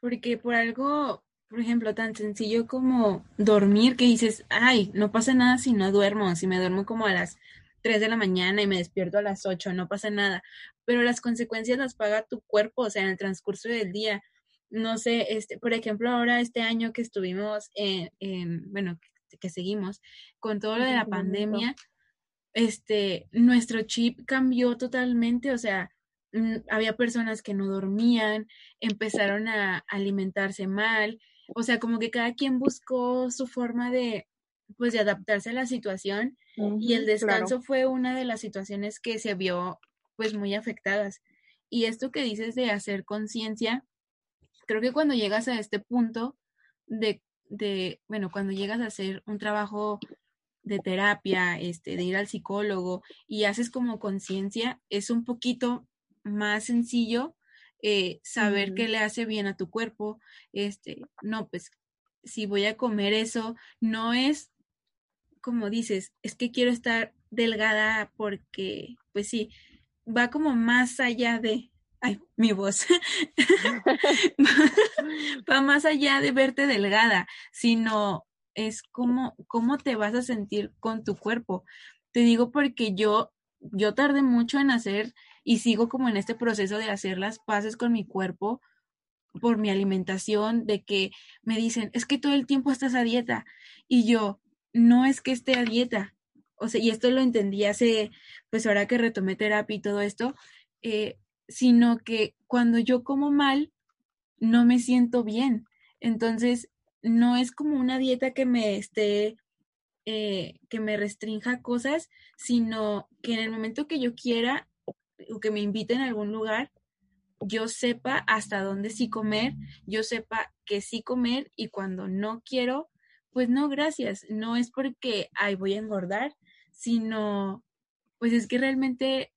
Porque por algo, por ejemplo, tan sencillo como dormir, que dices, ay, no pasa nada si no duermo, si me duermo como a las 3 de la mañana y me despierto a las 8, no pasa nada. Pero las consecuencias las paga tu cuerpo, o sea, en el transcurso del día. No sé, este, por ejemplo, ahora este año que estuvimos en, en bueno, que seguimos con todo lo de la pandemia, este, nuestro chip cambió totalmente, o sea, Mm, había personas que no dormían, empezaron a alimentarse mal, o sea, como que cada quien buscó su forma de, pues, de adaptarse a la situación y el descanso fue una de las situaciones que se vio, pues, muy afectadas. Y esto que dices de hacer conciencia, creo que cuando llegas a este punto de, de, bueno, cuando llegas a hacer un trabajo de terapia, este, de ir al psicólogo y haces como conciencia, es un poquito más sencillo eh, saber qué le hace bien a tu cuerpo. Este, no, pues si voy a comer eso, no es como dices, es que quiero estar delgada porque, pues sí, va como más allá de, ay, mi voz, va más allá de verte delgada, sino es como, cómo te vas a sentir con tu cuerpo. Te digo porque yo, yo tardé mucho en hacer y sigo como en este proceso de hacer las paces con mi cuerpo por mi alimentación, de que me dicen, es que todo el tiempo estás a dieta. Y yo, no es que esté a dieta. O sea, y esto lo entendí hace, pues ahora que retomé terapia y todo esto, eh, sino que cuando yo como mal, no me siento bien. Entonces, no es como una dieta que me esté, eh, que me restrinja cosas, sino que en el momento que yo quiera o que me inviten a algún lugar, yo sepa hasta dónde sí comer, yo sepa que sí comer y cuando no quiero, pues no, gracias. No es porque, ay, voy a engordar, sino, pues es que realmente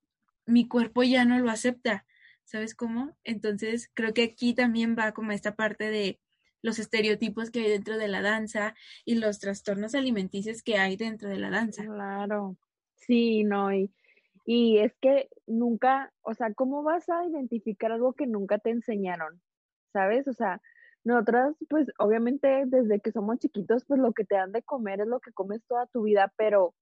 mi cuerpo ya no lo acepta. ¿Sabes cómo? Entonces, creo que aquí también va como esta parte de los estereotipos que hay dentro de la danza y los trastornos alimenticios que hay dentro de la danza. Claro. Sí, no, y y es que nunca, o sea, ¿cómo vas a identificar algo que nunca te enseñaron? ¿Sabes? O sea, nosotras, pues obviamente desde que somos chiquitos, pues lo que te dan de comer es lo que comes toda tu vida, pero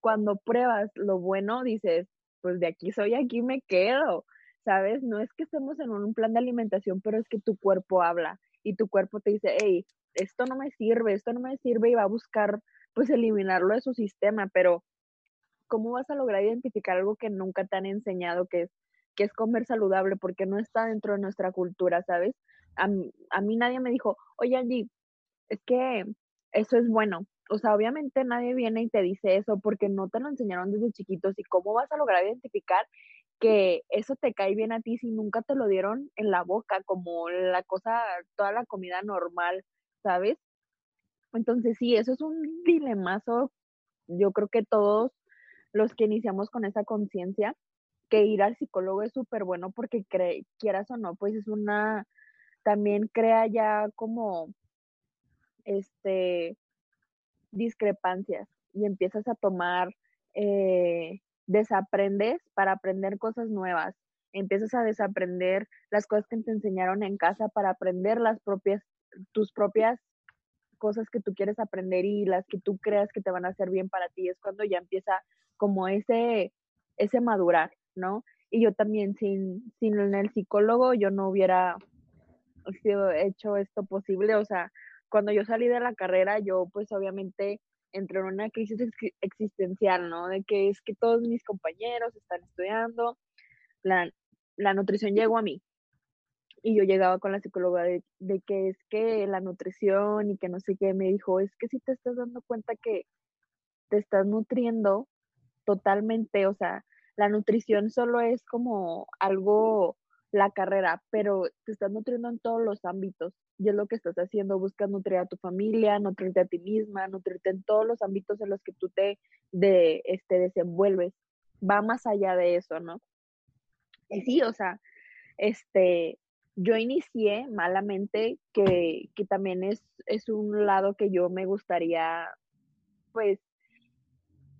cuando pruebas lo bueno, dices, pues de aquí soy, aquí me quedo, ¿sabes? No es que estemos en un plan de alimentación, pero es que tu cuerpo habla y tu cuerpo te dice, hey, esto no me sirve, esto no me sirve y va a buscar, pues, eliminarlo de su sistema, pero ¿cómo vas a lograr identificar algo que nunca te han enseñado que es, que es comer saludable? Porque no está dentro de nuestra cultura, ¿sabes? A, a mí nadie me dijo, oye Angie, es que eso es bueno. O sea, obviamente nadie viene y te dice eso porque no te lo enseñaron desde chiquitos y cómo vas a lograr identificar que eso te cae bien a ti si nunca te lo dieron en la boca, como la cosa, toda la comida normal, ¿sabes? Entonces sí, eso es un dilemazo. Yo creo que todos los que iniciamos con esa conciencia, que ir al psicólogo es súper bueno porque quieras o no, pues es una, también crea ya como, este, discrepancias y empiezas a tomar, eh, desaprendes para aprender cosas nuevas, empiezas a desaprender las cosas que te enseñaron en casa para aprender las propias, tus propias cosas que tú quieres aprender y las que tú creas que te van a hacer bien para ti. Es cuando ya empieza como ese, ese madurar, ¿no? Y yo también sin, sin el psicólogo yo no hubiera sido hecho esto posible, o sea, cuando yo salí de la carrera yo pues obviamente entré en una crisis existencial, ¿no? De que es que todos mis compañeros están estudiando, la, la nutrición llegó a mí. Y yo llegaba con la psicóloga de, de, que es que la nutrición y que no sé qué, me dijo, es que si te estás dando cuenta que te estás nutriendo totalmente, o sea, la nutrición solo es como algo, la carrera, pero te estás nutriendo en todos los ámbitos y es lo que estás haciendo, buscas nutrir a tu familia, nutrirte a ti misma, nutrirte en todos los ámbitos en los que tú te de, este, desenvuelves. Va más allá de eso, ¿no? Y sí, o sea, este, yo inicié malamente, que, que también es, es un lado que yo me gustaría, pues,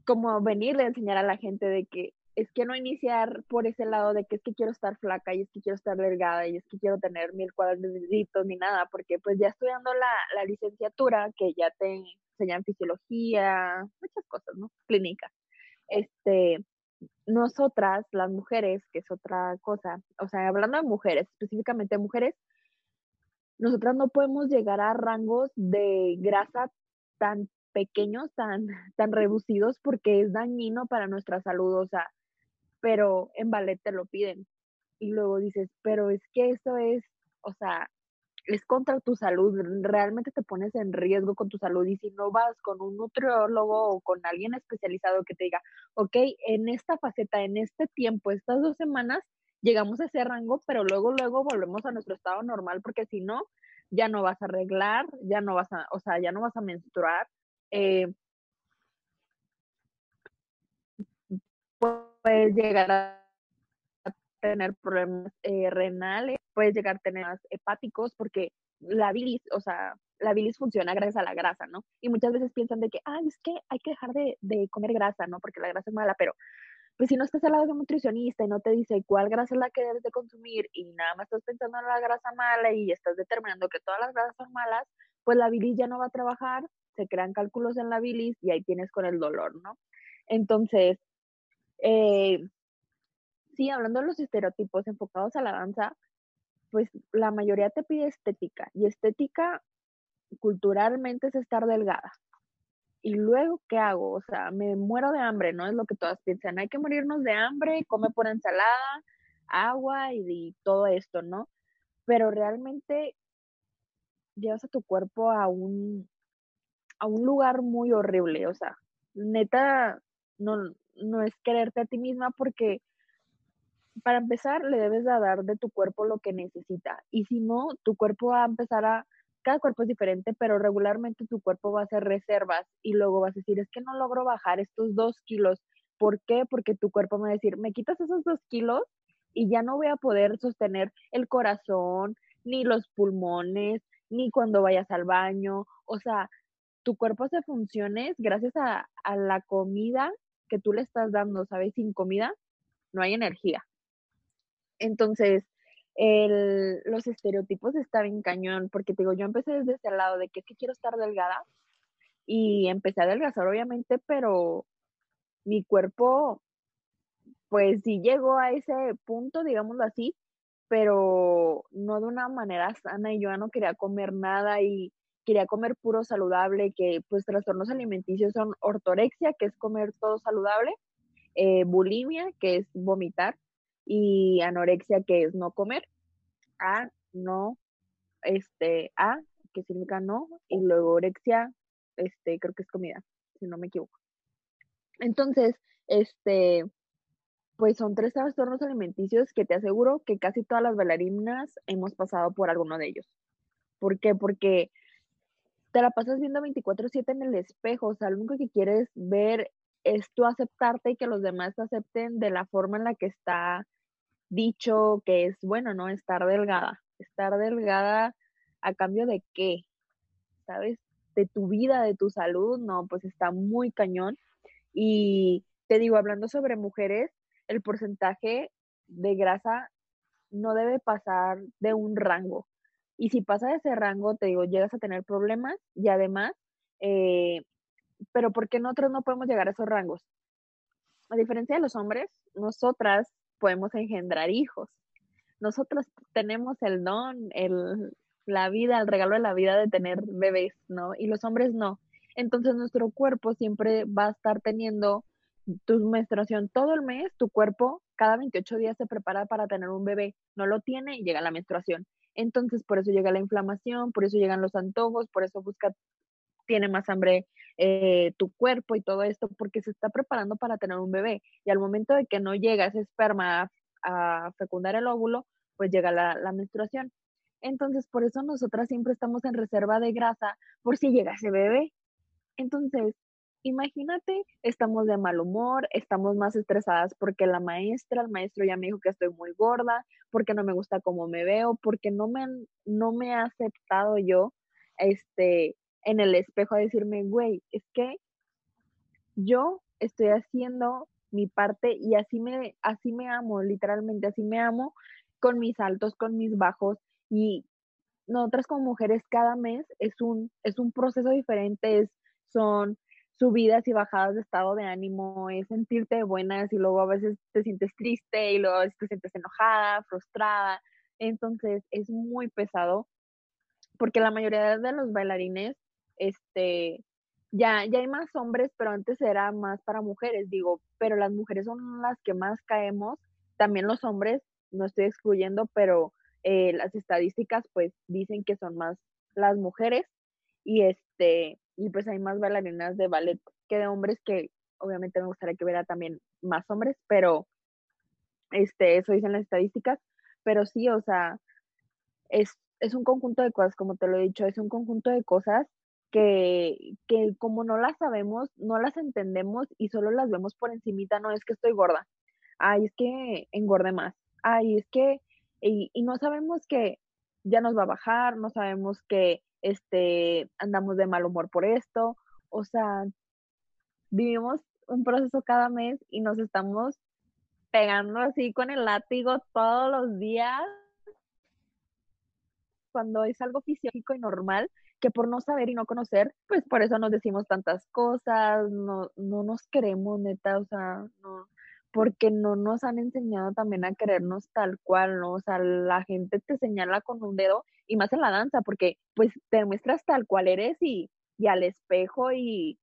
como venirle a enseñar a la gente de que es que no iniciar por ese lado de que es que quiero estar flaca y es que quiero estar delgada y es que quiero tener mil cuadraditos ni nada, porque pues ya estudiando la, la licenciatura que ya te enseñan fisiología, muchas cosas, ¿no? Clínica. Este, nosotras, las mujeres, que es otra cosa, o sea, hablando de mujeres, específicamente mujeres, nosotras no podemos llegar a rangos de grasa tan pequeños, tan, tan reducidos, porque es dañino para nuestra salud, o sea, pero en ballet te lo piden. Y luego dices, pero es que eso es, o sea, es contra tu salud, realmente te pones en riesgo con tu salud y si no vas con un nutriólogo o con alguien especializado que te diga, ok, en esta faceta, en este tiempo, estas dos semanas, llegamos a ese rango, pero luego, luego volvemos a nuestro estado normal porque si no, ya no vas a arreglar, ya no vas a, o sea, ya no vas a menstruar, eh, puedes llegar a tener problemas eh, renales, puedes llegar a tener problemas hepáticos porque la bilis, o sea, la bilis funciona gracias a la grasa, ¿no? Y muchas veces piensan de que, ay, es que hay que dejar de, de comer grasa, ¿no? Porque la grasa es mala, pero pues si no estás al lado de un nutricionista y no te dice cuál grasa es la que debes de consumir y nada más estás pensando en la grasa mala y estás determinando que todas las grasas son malas, pues la bilis ya no va a trabajar, se crean cálculos en la bilis y ahí tienes con el dolor, ¿no? Entonces, eh, sí, hablando de los estereotipos enfocados a la danza, pues la mayoría te pide estética y estética culturalmente es estar delgada. Y luego, ¿qué hago? O sea, me muero de hambre, ¿no? Es lo que todas piensan. Hay que morirnos de hambre, come por ensalada, agua y, todo esto, ¿no? Pero realmente llevas a tu cuerpo a un, a un lugar muy horrible. O sea, neta, no, no es quererte a ti misma porque para empezar le debes de dar de tu cuerpo lo que necesita. Y si no, tu cuerpo va a empezar a cada cuerpo es diferente, pero regularmente tu cuerpo va a hacer reservas y luego vas a decir, es que no logro bajar estos dos kilos. ¿Por qué? Porque tu cuerpo me va a decir, me quitas esos dos kilos y ya no voy a poder sostener el corazón, ni los pulmones, ni cuando vayas al baño. O sea, tu cuerpo hace funciones gracias a, a la comida que tú le estás dando, ¿sabes? Sin comida no hay energía. Entonces, el, los estereotipos está bien cañón, porque te digo, yo empecé desde ese lado de que es que quiero estar delgada y empecé a adelgazar, obviamente, pero mi cuerpo, pues sí llegó a ese punto, digámoslo así, pero no de una manera sana y yo ya no quería comer nada y quería comer puro saludable, que pues trastornos alimenticios son ortorexia, que es comer todo saludable, eh, bulimia, que es vomitar, y anorexia, que es no comer, A, no, este, A, que significa no, y luego orexia, este, creo que es comida, si no me equivoco. Entonces, este, pues son tres trastornos alimenticios que te aseguro que casi todas las bailarinas hemos pasado por alguno de ellos. ¿Por qué? Porque te la pasas viendo 24/7 en el espejo, o sea, lo único que quieres ver es tú aceptarte y que los demás te acepten de la forma en la que está dicho que es bueno, ¿no? Estar delgada. Estar delgada a cambio de qué, ¿sabes? De tu vida, de tu salud, no, pues está muy cañón. Y te digo, hablando sobre mujeres, el porcentaje de grasa no debe pasar de un rango. Y si pasa de ese rango, te digo, llegas a tener problemas y además, eh, pero ¿por qué nosotros no podemos llegar a esos rangos? A diferencia de los hombres, nosotras podemos engendrar hijos. Nosotros tenemos el don, el, la vida, el regalo de la vida de tener bebés, ¿no? Y los hombres no. Entonces nuestro cuerpo siempre va a estar teniendo tu menstruación todo el mes, tu cuerpo cada 28 días se prepara para tener un bebé, no lo tiene y llega la menstruación. Entonces por eso llega la inflamación, por eso llegan los antojos, por eso busca, tiene más hambre eh, tu cuerpo y todo esto, porque se está preparando para tener un bebé. Y al momento de que no llega ese esperma a, fecundar el óvulo, pues llega la, la, menstruación. Entonces, por eso nosotras siempre estamos en reserva de grasa por si llega ese bebé. Entonces, imagínate, estamos de mal humor, estamos más estresadas porque la maestra, el maestro ya me dijo que estoy muy gorda, porque no me gusta cómo me veo, porque no me, no me ha aceptado yo, este, en el espejo a decirme, güey, es que yo estoy haciendo mi parte y así me, así me amo, literalmente, así me amo con mis altos, con mis bajos y nosotras como mujeres cada mes es un, es un proceso diferente, es, son subidas y bajadas de estado de ánimo, es sentirte buenas y luego a veces te sientes triste y luego a veces te sientes enojada, frustrada, entonces es muy pesado porque la mayoría de los bailarines este, ya, ya hay más hombres, pero antes era más para mujeres, digo, pero las mujeres son las que más caemos, también los hombres, no estoy excluyendo, pero eh, las estadísticas pues dicen que son más las mujeres. Y este, y pues hay más bailarinas de ballet que de hombres que obviamente me gustaría que hubiera también más hombres, pero este, eso dicen las estadísticas, pero sí, o sea, es, es un conjunto de cosas, como te lo he dicho, es un conjunto de cosas que, que como no las sabemos, no las entendemos y solo las vemos por encimita, no es que estoy gorda, ay, es que engorde más, ay, es que, y, y no sabemos que ya nos va a bajar, no sabemos que este, andamos de mal humor por esto, o sea, vivimos un proceso cada mes y nos estamos pegando así con el látigo todos los días. Cuando es algo físico y normal, que por no saber y no conocer, pues por eso nos decimos tantas cosas, no, no nos queremos, neta, o sea, no, porque no nos han enseñado también a querernos tal cual, ¿no? O sea, la gente te señala con un dedo y más en la danza, porque pues te muestras tal cual eres y, y al espejo y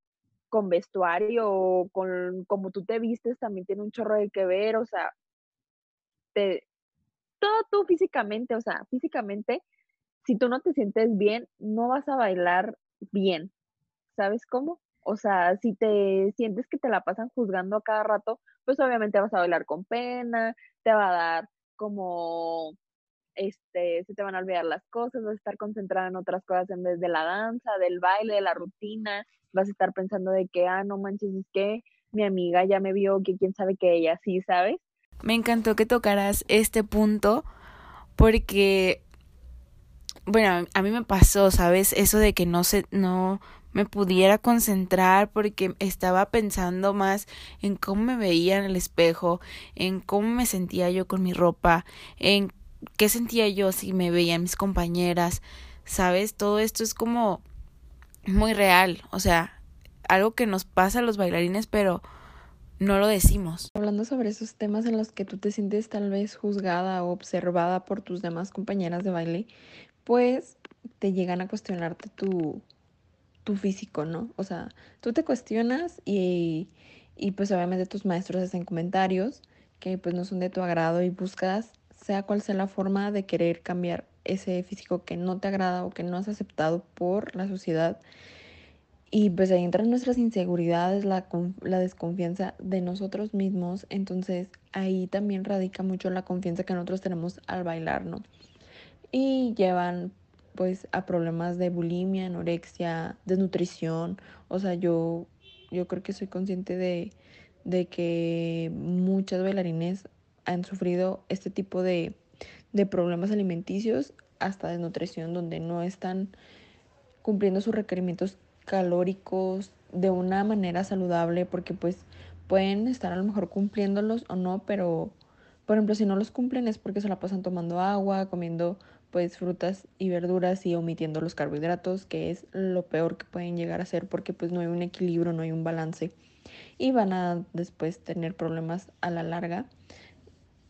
con vestuario, con como tú te vistes también tiene un chorro de que ver, o sea, te, todo tú físicamente, o sea, físicamente, si tú no te sientes bien, no vas a bailar bien, ¿sabes cómo? O sea, si te sientes que te la pasan juzgando a cada rato, pues obviamente vas a bailar con pena, te va a dar como, este, se te van a olvidar las cosas, vas a estar concentrada en otras cosas en vez de la danza, del baile, de la rutina, vas a estar pensando de que, ah, no manches, es que mi amiga ya me vio, que quién sabe que ella sí, ¿sabes? Me encantó que tocaras este punto porque bueno, a mí me pasó, ¿sabes? Eso de que no se, no me pudiera concentrar porque estaba pensando más en cómo me veía en el espejo, en cómo me sentía yo con mi ropa, en qué sentía yo si me veían mis compañeras, ¿sabes? Todo esto es como muy real, o sea, algo que nos pasa a los bailarines, pero no lo decimos. Hablando sobre esos temas en los que tú te sientes tal vez juzgada o observada por tus demás compañeras de baile, pues te llegan a cuestionarte tu, tu físico, ¿no? O sea, tú te cuestionas y, y pues obviamente tus maestros hacen comentarios que pues no son de tu agrado y buscas, sea cual sea la forma de querer cambiar ese físico que no te agrada o que no has aceptado por la sociedad. Y pues ahí entran nuestras inseguridades, la, la desconfianza de nosotros mismos. Entonces ahí también radica mucho la confianza que nosotros tenemos al bailar, ¿no? y llevan pues a problemas de bulimia, anorexia, desnutrición. O sea, yo, yo creo que soy consciente de, de que muchas bailarines han sufrido este tipo de, de problemas alimenticios, hasta desnutrición, donde no están cumpliendo sus requerimientos calóricos de una manera saludable, porque pues pueden estar a lo mejor cumpliéndolos o no, pero por ejemplo, si no los cumplen es porque se la pasan tomando agua, comiendo pues frutas y verduras y omitiendo los carbohidratos, que es lo peor que pueden llegar a ser porque pues no hay un equilibrio, no hay un balance y van a después tener problemas a la larga.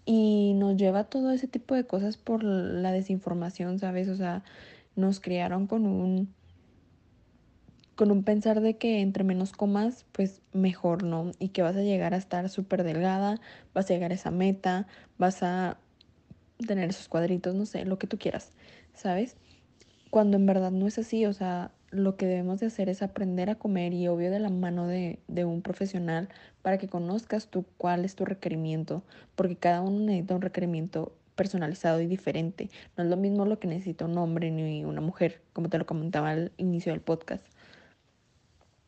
Y nos lleva todo ese tipo de cosas por la desinformación, ¿sabes? O sea, nos criaron con un con un pensar de que entre menos comas, pues mejor, ¿no? Y que vas a llegar a estar súper delgada, vas a llegar a esa meta, vas a tener esos cuadritos, no sé, lo que tú quieras, ¿sabes? Cuando en verdad no es así, o sea, lo que debemos de hacer es aprender a comer y obvio de la mano de, de un profesional para que conozcas tú cuál es tu requerimiento, porque cada uno necesita un requerimiento personalizado y diferente. No es lo mismo lo que necesita un hombre ni una mujer, como te lo comentaba al inicio del podcast.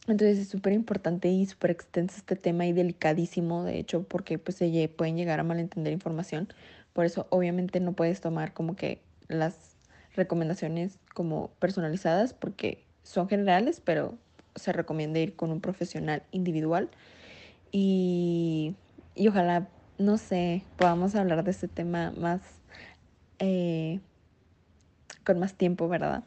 Entonces es súper importante y súper extenso este tema y delicadísimo, de hecho, porque pues se pueden llegar a malentender información. Por eso obviamente no puedes tomar como que las recomendaciones como personalizadas porque son generales, pero se recomienda ir con un profesional individual y, y ojalá, no sé, podamos hablar de este tema más eh, con más tiempo, ¿verdad?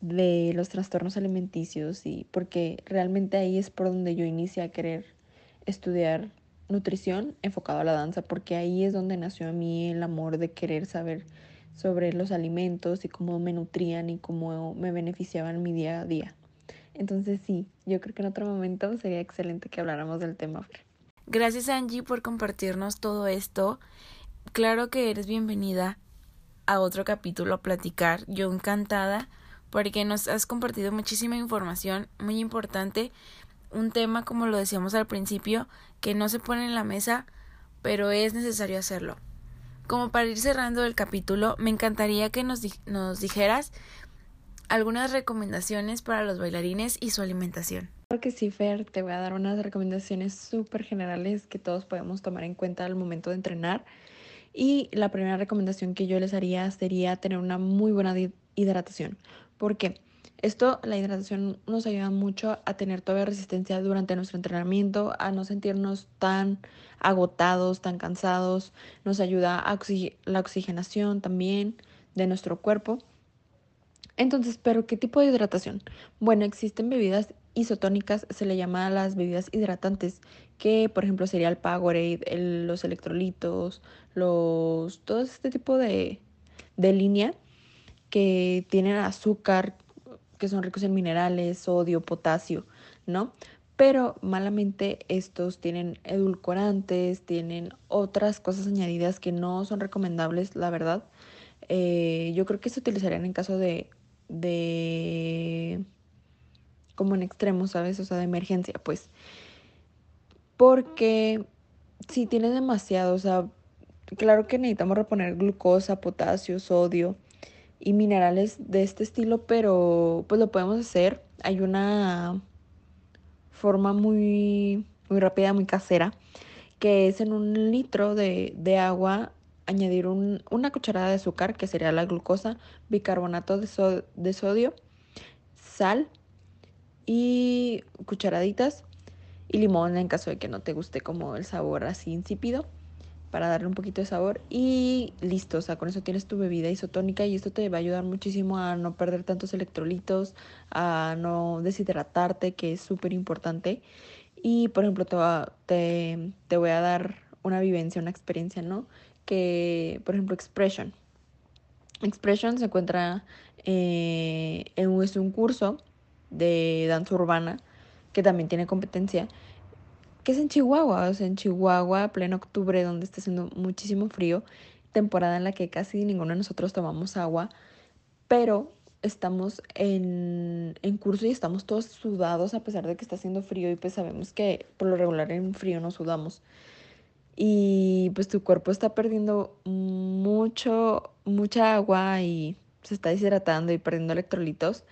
De los trastornos alimenticios y porque realmente ahí es por donde yo inicié a querer estudiar nutrición enfocado a la danza, porque ahí es donde nació a mí el amor de querer saber sobre los alimentos y cómo me nutrían y cómo me beneficiaban mi día a día. Entonces sí, yo creo que en otro momento sería excelente que habláramos del tema. Gracias Angie por compartirnos todo esto. Claro que eres bienvenida a otro capítulo a platicar. Yo encantada porque nos has compartido muchísima información muy importante un tema, como lo decíamos al principio, que no se pone en la mesa, pero es necesario hacerlo. Como para ir cerrando el capítulo, me encantaría que nos, nos dijeras algunas recomendaciones para los bailarines y su alimentación. Creo que sí, te voy a dar unas recomendaciones súper generales que todos podemos tomar en cuenta al momento de entrenar. Y la primera recomendación que yo les haría sería tener una muy buena hidratación. ¿Por qué? Esto, la hidratación nos ayuda mucho a tener toda resistencia durante nuestro entrenamiento, a no sentirnos tan agotados, tan cansados. Nos ayuda a la oxigenación también de nuestro cuerpo. Entonces, ¿pero qué tipo de hidratación? Bueno, existen bebidas isotónicas, se le llama las bebidas hidratantes, que por ejemplo sería el Powerade, los electrolitos, los, todo este tipo de, de línea que tienen azúcar, que son ricos en minerales, sodio, potasio, ¿no? Pero malamente estos tienen edulcorantes, tienen otras cosas añadidas que no son recomendables, la verdad. Eh, yo creo que se utilizarían en caso de, de, como en extremos, ¿sabes? O sea, de emergencia, pues. Porque si tiene demasiado, o sea, claro que necesitamos reponer glucosa, potasio, sodio, y minerales de este estilo, pero pues lo podemos hacer. Hay una forma muy, muy rápida, muy casera, que es en un litro de, agua añadir una cucharada de azúcar, que sería la glucosa, bicarbonato de, de sodio, sal y cucharaditas y limón en caso de que no te guste como el sabor así insípido para darle un poquito de sabor y listo, o sea, con eso tienes tu bebida isotónica y esto te va a ayudar muchísimo a no perder tantos electrolitos, a no deshidratarte, que es súper importante. Y por ejemplo, te, te, voy a dar una vivencia, una experiencia, ¿no? Que, por ejemplo, Expression. Expression se encuentra eh, en es un curso de danza urbana que también tiene competencia que es en Chihuahua, o sea, en Chihuahua, pleno octubre, donde está haciendo muchísimo frío, temporada en la que casi ninguno de nosotros tomamos agua, pero estamos en, en curso y estamos todos sudados a pesar de que está haciendo frío y pues sabemos que por lo regular en frío no sudamos. Y pues tu cuerpo está perdiendo mucho, mucha agua y se está deshidratando y perdiendo electrolitos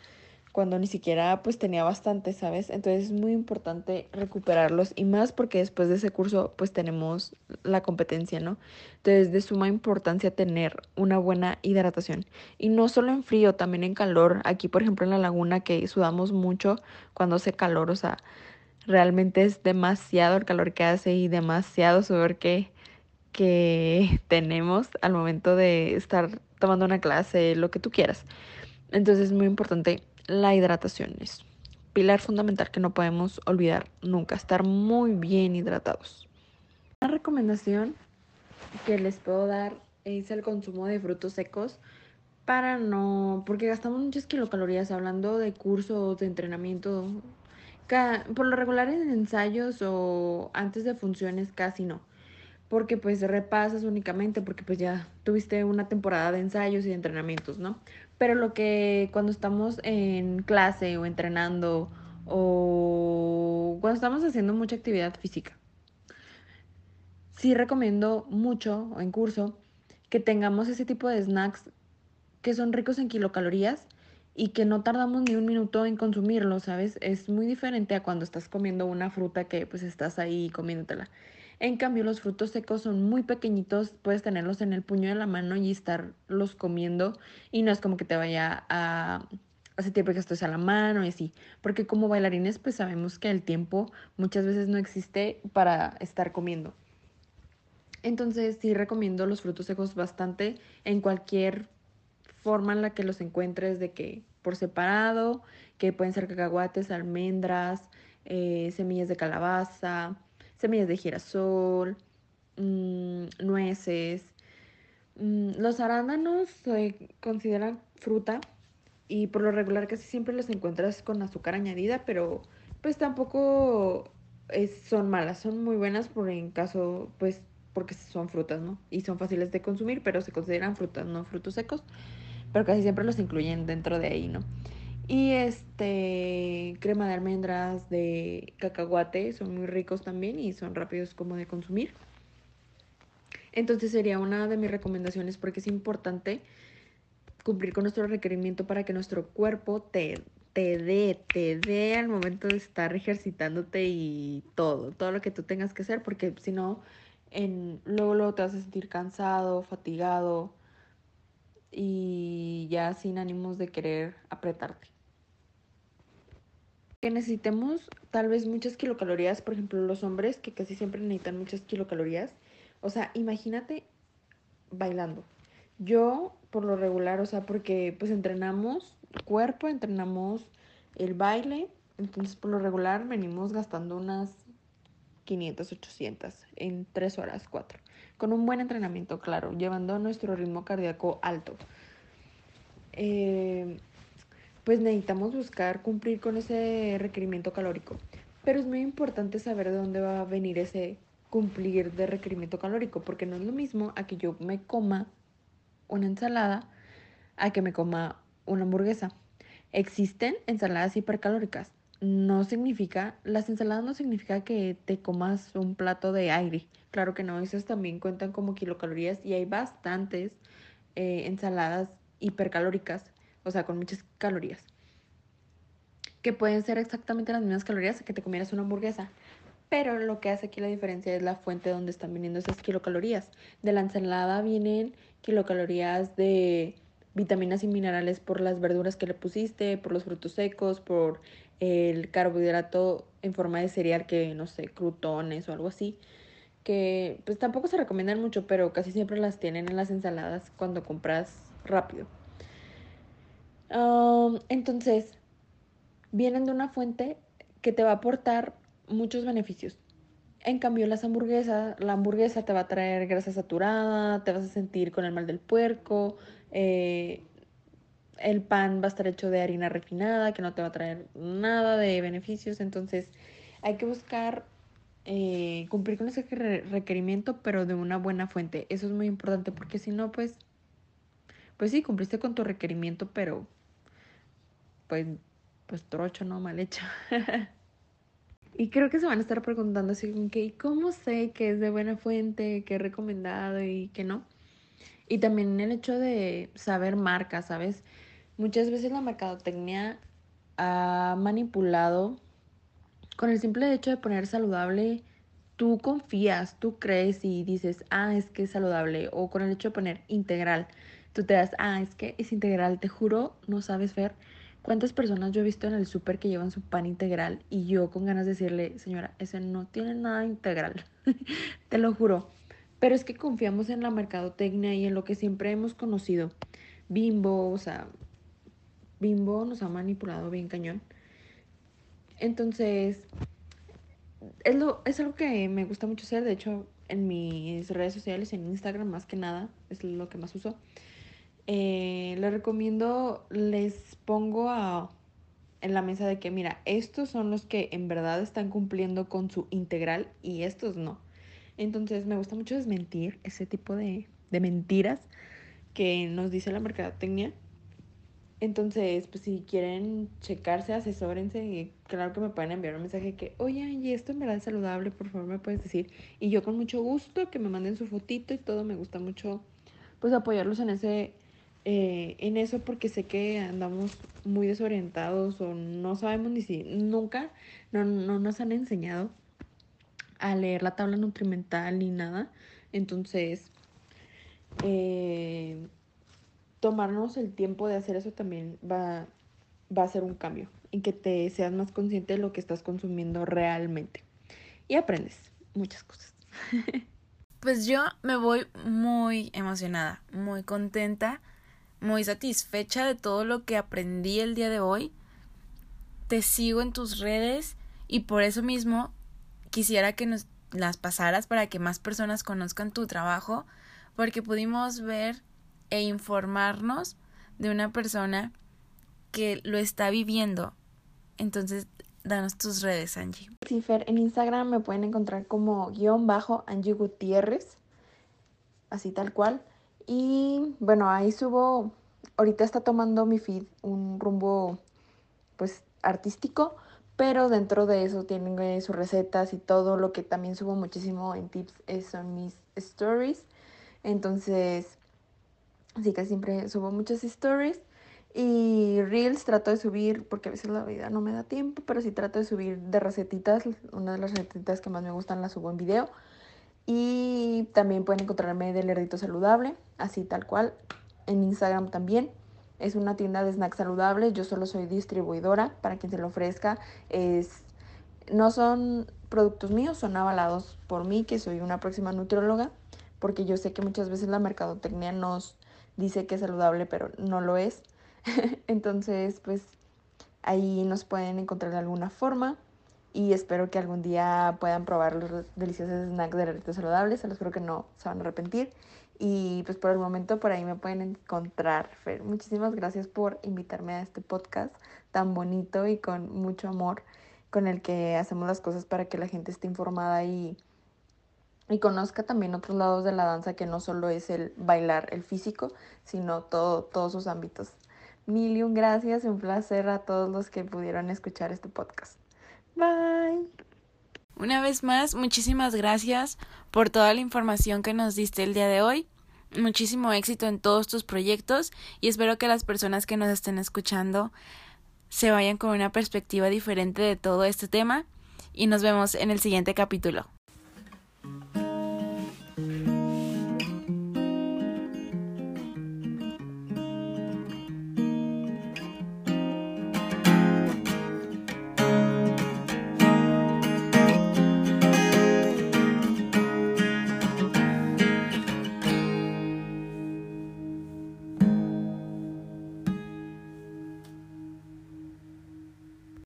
cuando ni siquiera pues tenía bastante, ¿sabes? Entonces es muy importante recuperarlos y más porque después de ese curso pues tenemos la competencia, ¿no? Entonces de suma importancia tener una buena hidratación y no solo en frío, también en calor. Aquí por ejemplo en la laguna que sudamos mucho cuando hace calor, o sea, realmente es demasiado el calor que hace y demasiado sudor que, que tenemos al momento de estar tomando una clase, lo que tú quieras. Entonces es muy importante la hidratación es pilar fundamental que no podemos olvidar nunca, estar muy bien hidratados. Una recomendación que les puedo dar es el consumo de frutos secos para no, porque gastamos muchas kilocalorías hablando de cursos, de entrenamiento, por lo regular en ensayos o antes de funciones casi no, porque pues repasas únicamente porque pues ya tuviste una temporada de ensayos y de entrenamientos, ¿no? Pero lo que cuando estamos en clase o entrenando o cuando estamos haciendo mucha actividad física, sí recomiendo mucho en curso que tengamos ese tipo de snacks que son ricos en kilocalorías y que no tardamos ni un minuto en consumirlos, ¿sabes? Es muy diferente a cuando estás comiendo una fruta que pues estás ahí comiéndotela. En cambio, los frutos secos son muy pequeñitos, puedes tenerlos en el puño de la mano y estarlos comiendo y no es como que te vaya a hace tiempo que esto a la mano y así, porque como bailarines pues sabemos que el tiempo muchas veces no existe para estar comiendo. Entonces sí recomiendo los frutos secos bastante en cualquier forma en la que los encuentres, de que por separado, que pueden ser cacahuates, almendras, eh, semillas de calabaza, semillas de girasol, mm, nueces. Mm, los arándanos se consideran fruta y por lo regular casi siempre los encuentras con azúcar añadida, pero pues tampoco son malas, son muy buenas por en caso, pues porque son frutas, ¿no? Y son fáciles de consumir, pero se consideran frutas, no frutos secos, pero casi siempre los incluyen dentro de ahí, ¿no? Y este crema de almendras de cacahuate son muy ricos también y son rápidos como de consumir. Entonces sería una de mis recomendaciones porque es importante cumplir con nuestro requerimiento para que nuestro cuerpo te, te dé, te dé al momento de estar ejercitándote y todo, todo lo que tú tengas que hacer, porque si no, en, luego, luego te vas a sentir cansado, fatigado y ya sin ánimos de querer apretarte. Que necesitemos tal vez muchas kilocalorías, por ejemplo, los hombres que casi siempre necesitan muchas kilocalorías. O sea, imagínate bailando. Yo, por lo regular, o sea, porque pues entrenamos cuerpo, entrenamos el baile, entonces por lo regular venimos gastando unas 500, 800 en 3 horas, 4. Con un buen entrenamiento, claro, llevando nuestro ritmo cardíaco alto. Eh, pues necesitamos buscar cumplir con ese requerimiento calórico. Pero es muy importante saber de dónde va a venir ese cumplir de requerimiento calórico, porque no es lo mismo a que yo me coma una ensalada a que me coma una hamburguesa. Existen ensaladas hipercalóricas. No significa, las ensaladas no significa que te comas un plato de aire. Claro que no, esas también cuentan como kilocalorías y hay bastantes eh, ensaladas hipercalóricas, o sea, con muchas calorías. Que pueden ser exactamente las mismas calorías que te comieras una hamburguesa. Pero lo que hace aquí la diferencia es la fuente donde están viniendo esas kilocalorías. De la ensalada vienen kilocalorías de vitaminas y minerales por las verduras que le pusiste, por los frutos secos, por el carbohidrato en forma de cereal que, no sé, crutones o algo así. Que pues tampoco se recomiendan mucho, pero casi siempre las tienen en las ensaladas cuando compras rápido. Entonces, vienen de una fuente que te va a aportar muchos beneficios. En cambio, las hamburguesas, la hamburguesa te va a traer grasa saturada, te vas a sentir con el mal del puerco, eh, el pan va a estar hecho de harina refinada, que no te va a traer nada de beneficios. Entonces, hay que buscar eh, cumplir con ese requerimiento, pero de una buena fuente. Eso es muy importante, porque si no, pues, pues sí, cumpliste con tu requerimiento, pero pues, pues trocho, ¿no? Mal hecho. Y creo que se van a estar preguntando así que, ¿cómo sé que es de buena fuente, que recomendado y que no? Y también el hecho de saber marcas, ¿sabes? Muchas veces la mercadotecnia ha manipulado con el simple hecho de poner saludable, tú confías, tú crees y dices, ah, es que es saludable. O con el hecho de poner integral, tú te das, ah, es que es integral, te juro, no sabes ver ¿Cuántas personas yo he visto en el súper que llevan su pan integral y yo con ganas de decirle, señora, ese no tiene nada integral? Te lo juro. Pero es que confiamos en la mercadotecnia y en lo que siempre hemos conocido. Bimbo, o sea, Bimbo nos ha manipulado bien cañón. Entonces, es, lo, es algo que me gusta mucho hacer. De hecho, en mis redes sociales, en Instagram más que nada, es lo que más uso. Eh, les recomiendo, les pongo a, en la mesa de que, mira, estos son los que en verdad están cumpliendo con su integral y estos no. Entonces me gusta mucho desmentir ese tipo de, de mentiras que nos dice la mercadotecnia. Entonces, pues si quieren checarse, asesórense y claro que me pueden enviar un mensaje que, oye, y esto en verdad es saludable, por favor me puedes decir. Y yo con mucho gusto que me manden su fotito y todo, me gusta mucho pues apoyarlos en ese eh, en eso porque sé que andamos muy desorientados o no sabemos ni si nunca no, nos han enseñado a leer la tabla nutrimental ni nada. Entonces, eh, tomarnos el tiempo de hacer eso también va, va a ser un cambio y que te seas más consciente de lo que estás consumiendo realmente. Y aprendes muchas cosas. Pues yo me voy muy emocionada, muy contenta muy satisfecha de todo lo que aprendí el día de hoy. Te sigo en tus redes y por eso mismo quisiera que nos las pasaras para que más personas conozcan tu trabajo, porque pudimos ver e informarnos de una persona que lo está viviendo. Entonces, danos tus redes, Angie. Sí, en Instagram me pueden encontrar como guion bajo Angie Gutiérrez, así tal cual. Y bueno, ahí subo, ahorita está tomando mi feed un rumbo pues artístico, pero dentro de eso tienen sus recetas y todo lo que también subo muchísimo en tips son mis stories. Entonces, así que siempre subo muchas stories. Y Reels trato de subir, porque a veces la vida no me da tiempo, pero sí trato de subir de recetitas. Una de las recetitas que más me gustan las subo en video. Y también pueden encontrarme de Lerdito Saludable, así tal cual, en Instagram también. Es una tienda de snacks saludables, yo solo soy distribuidora para quien se lo ofrezca. Es, no son productos míos, son avalados por mí, que soy una próxima nutrióloga, porque yo sé que muchas veces la mercadotecnia nos dice que es saludable, pero no lo es. Entonces, pues ahí nos pueden encontrar de alguna forma y espero que algún día puedan probar los deliciosos snacks de Lerdito saludables, se los creo que no se van a arrepentir. Y pues por el momento por ahí me pueden encontrar. Fer, muchísimas gracias por invitarme a este podcast tan bonito y con mucho amor con el que hacemos las cosas para que la gente esté informada y, y conozca también otros lados de la danza que no solo es el bailar, el físico, sino todo, todos sus ámbitos. Mil y un gracias y un placer a todos los que pudieron escuchar este podcast. Bye. Una vez más, muchísimas gracias por toda la información que nos diste el día de hoy. Muchísimo éxito en todos tus proyectos y espero que las personas que nos estén escuchando se vayan con una perspectiva diferente de todo este tema y nos vemos en el siguiente capítulo.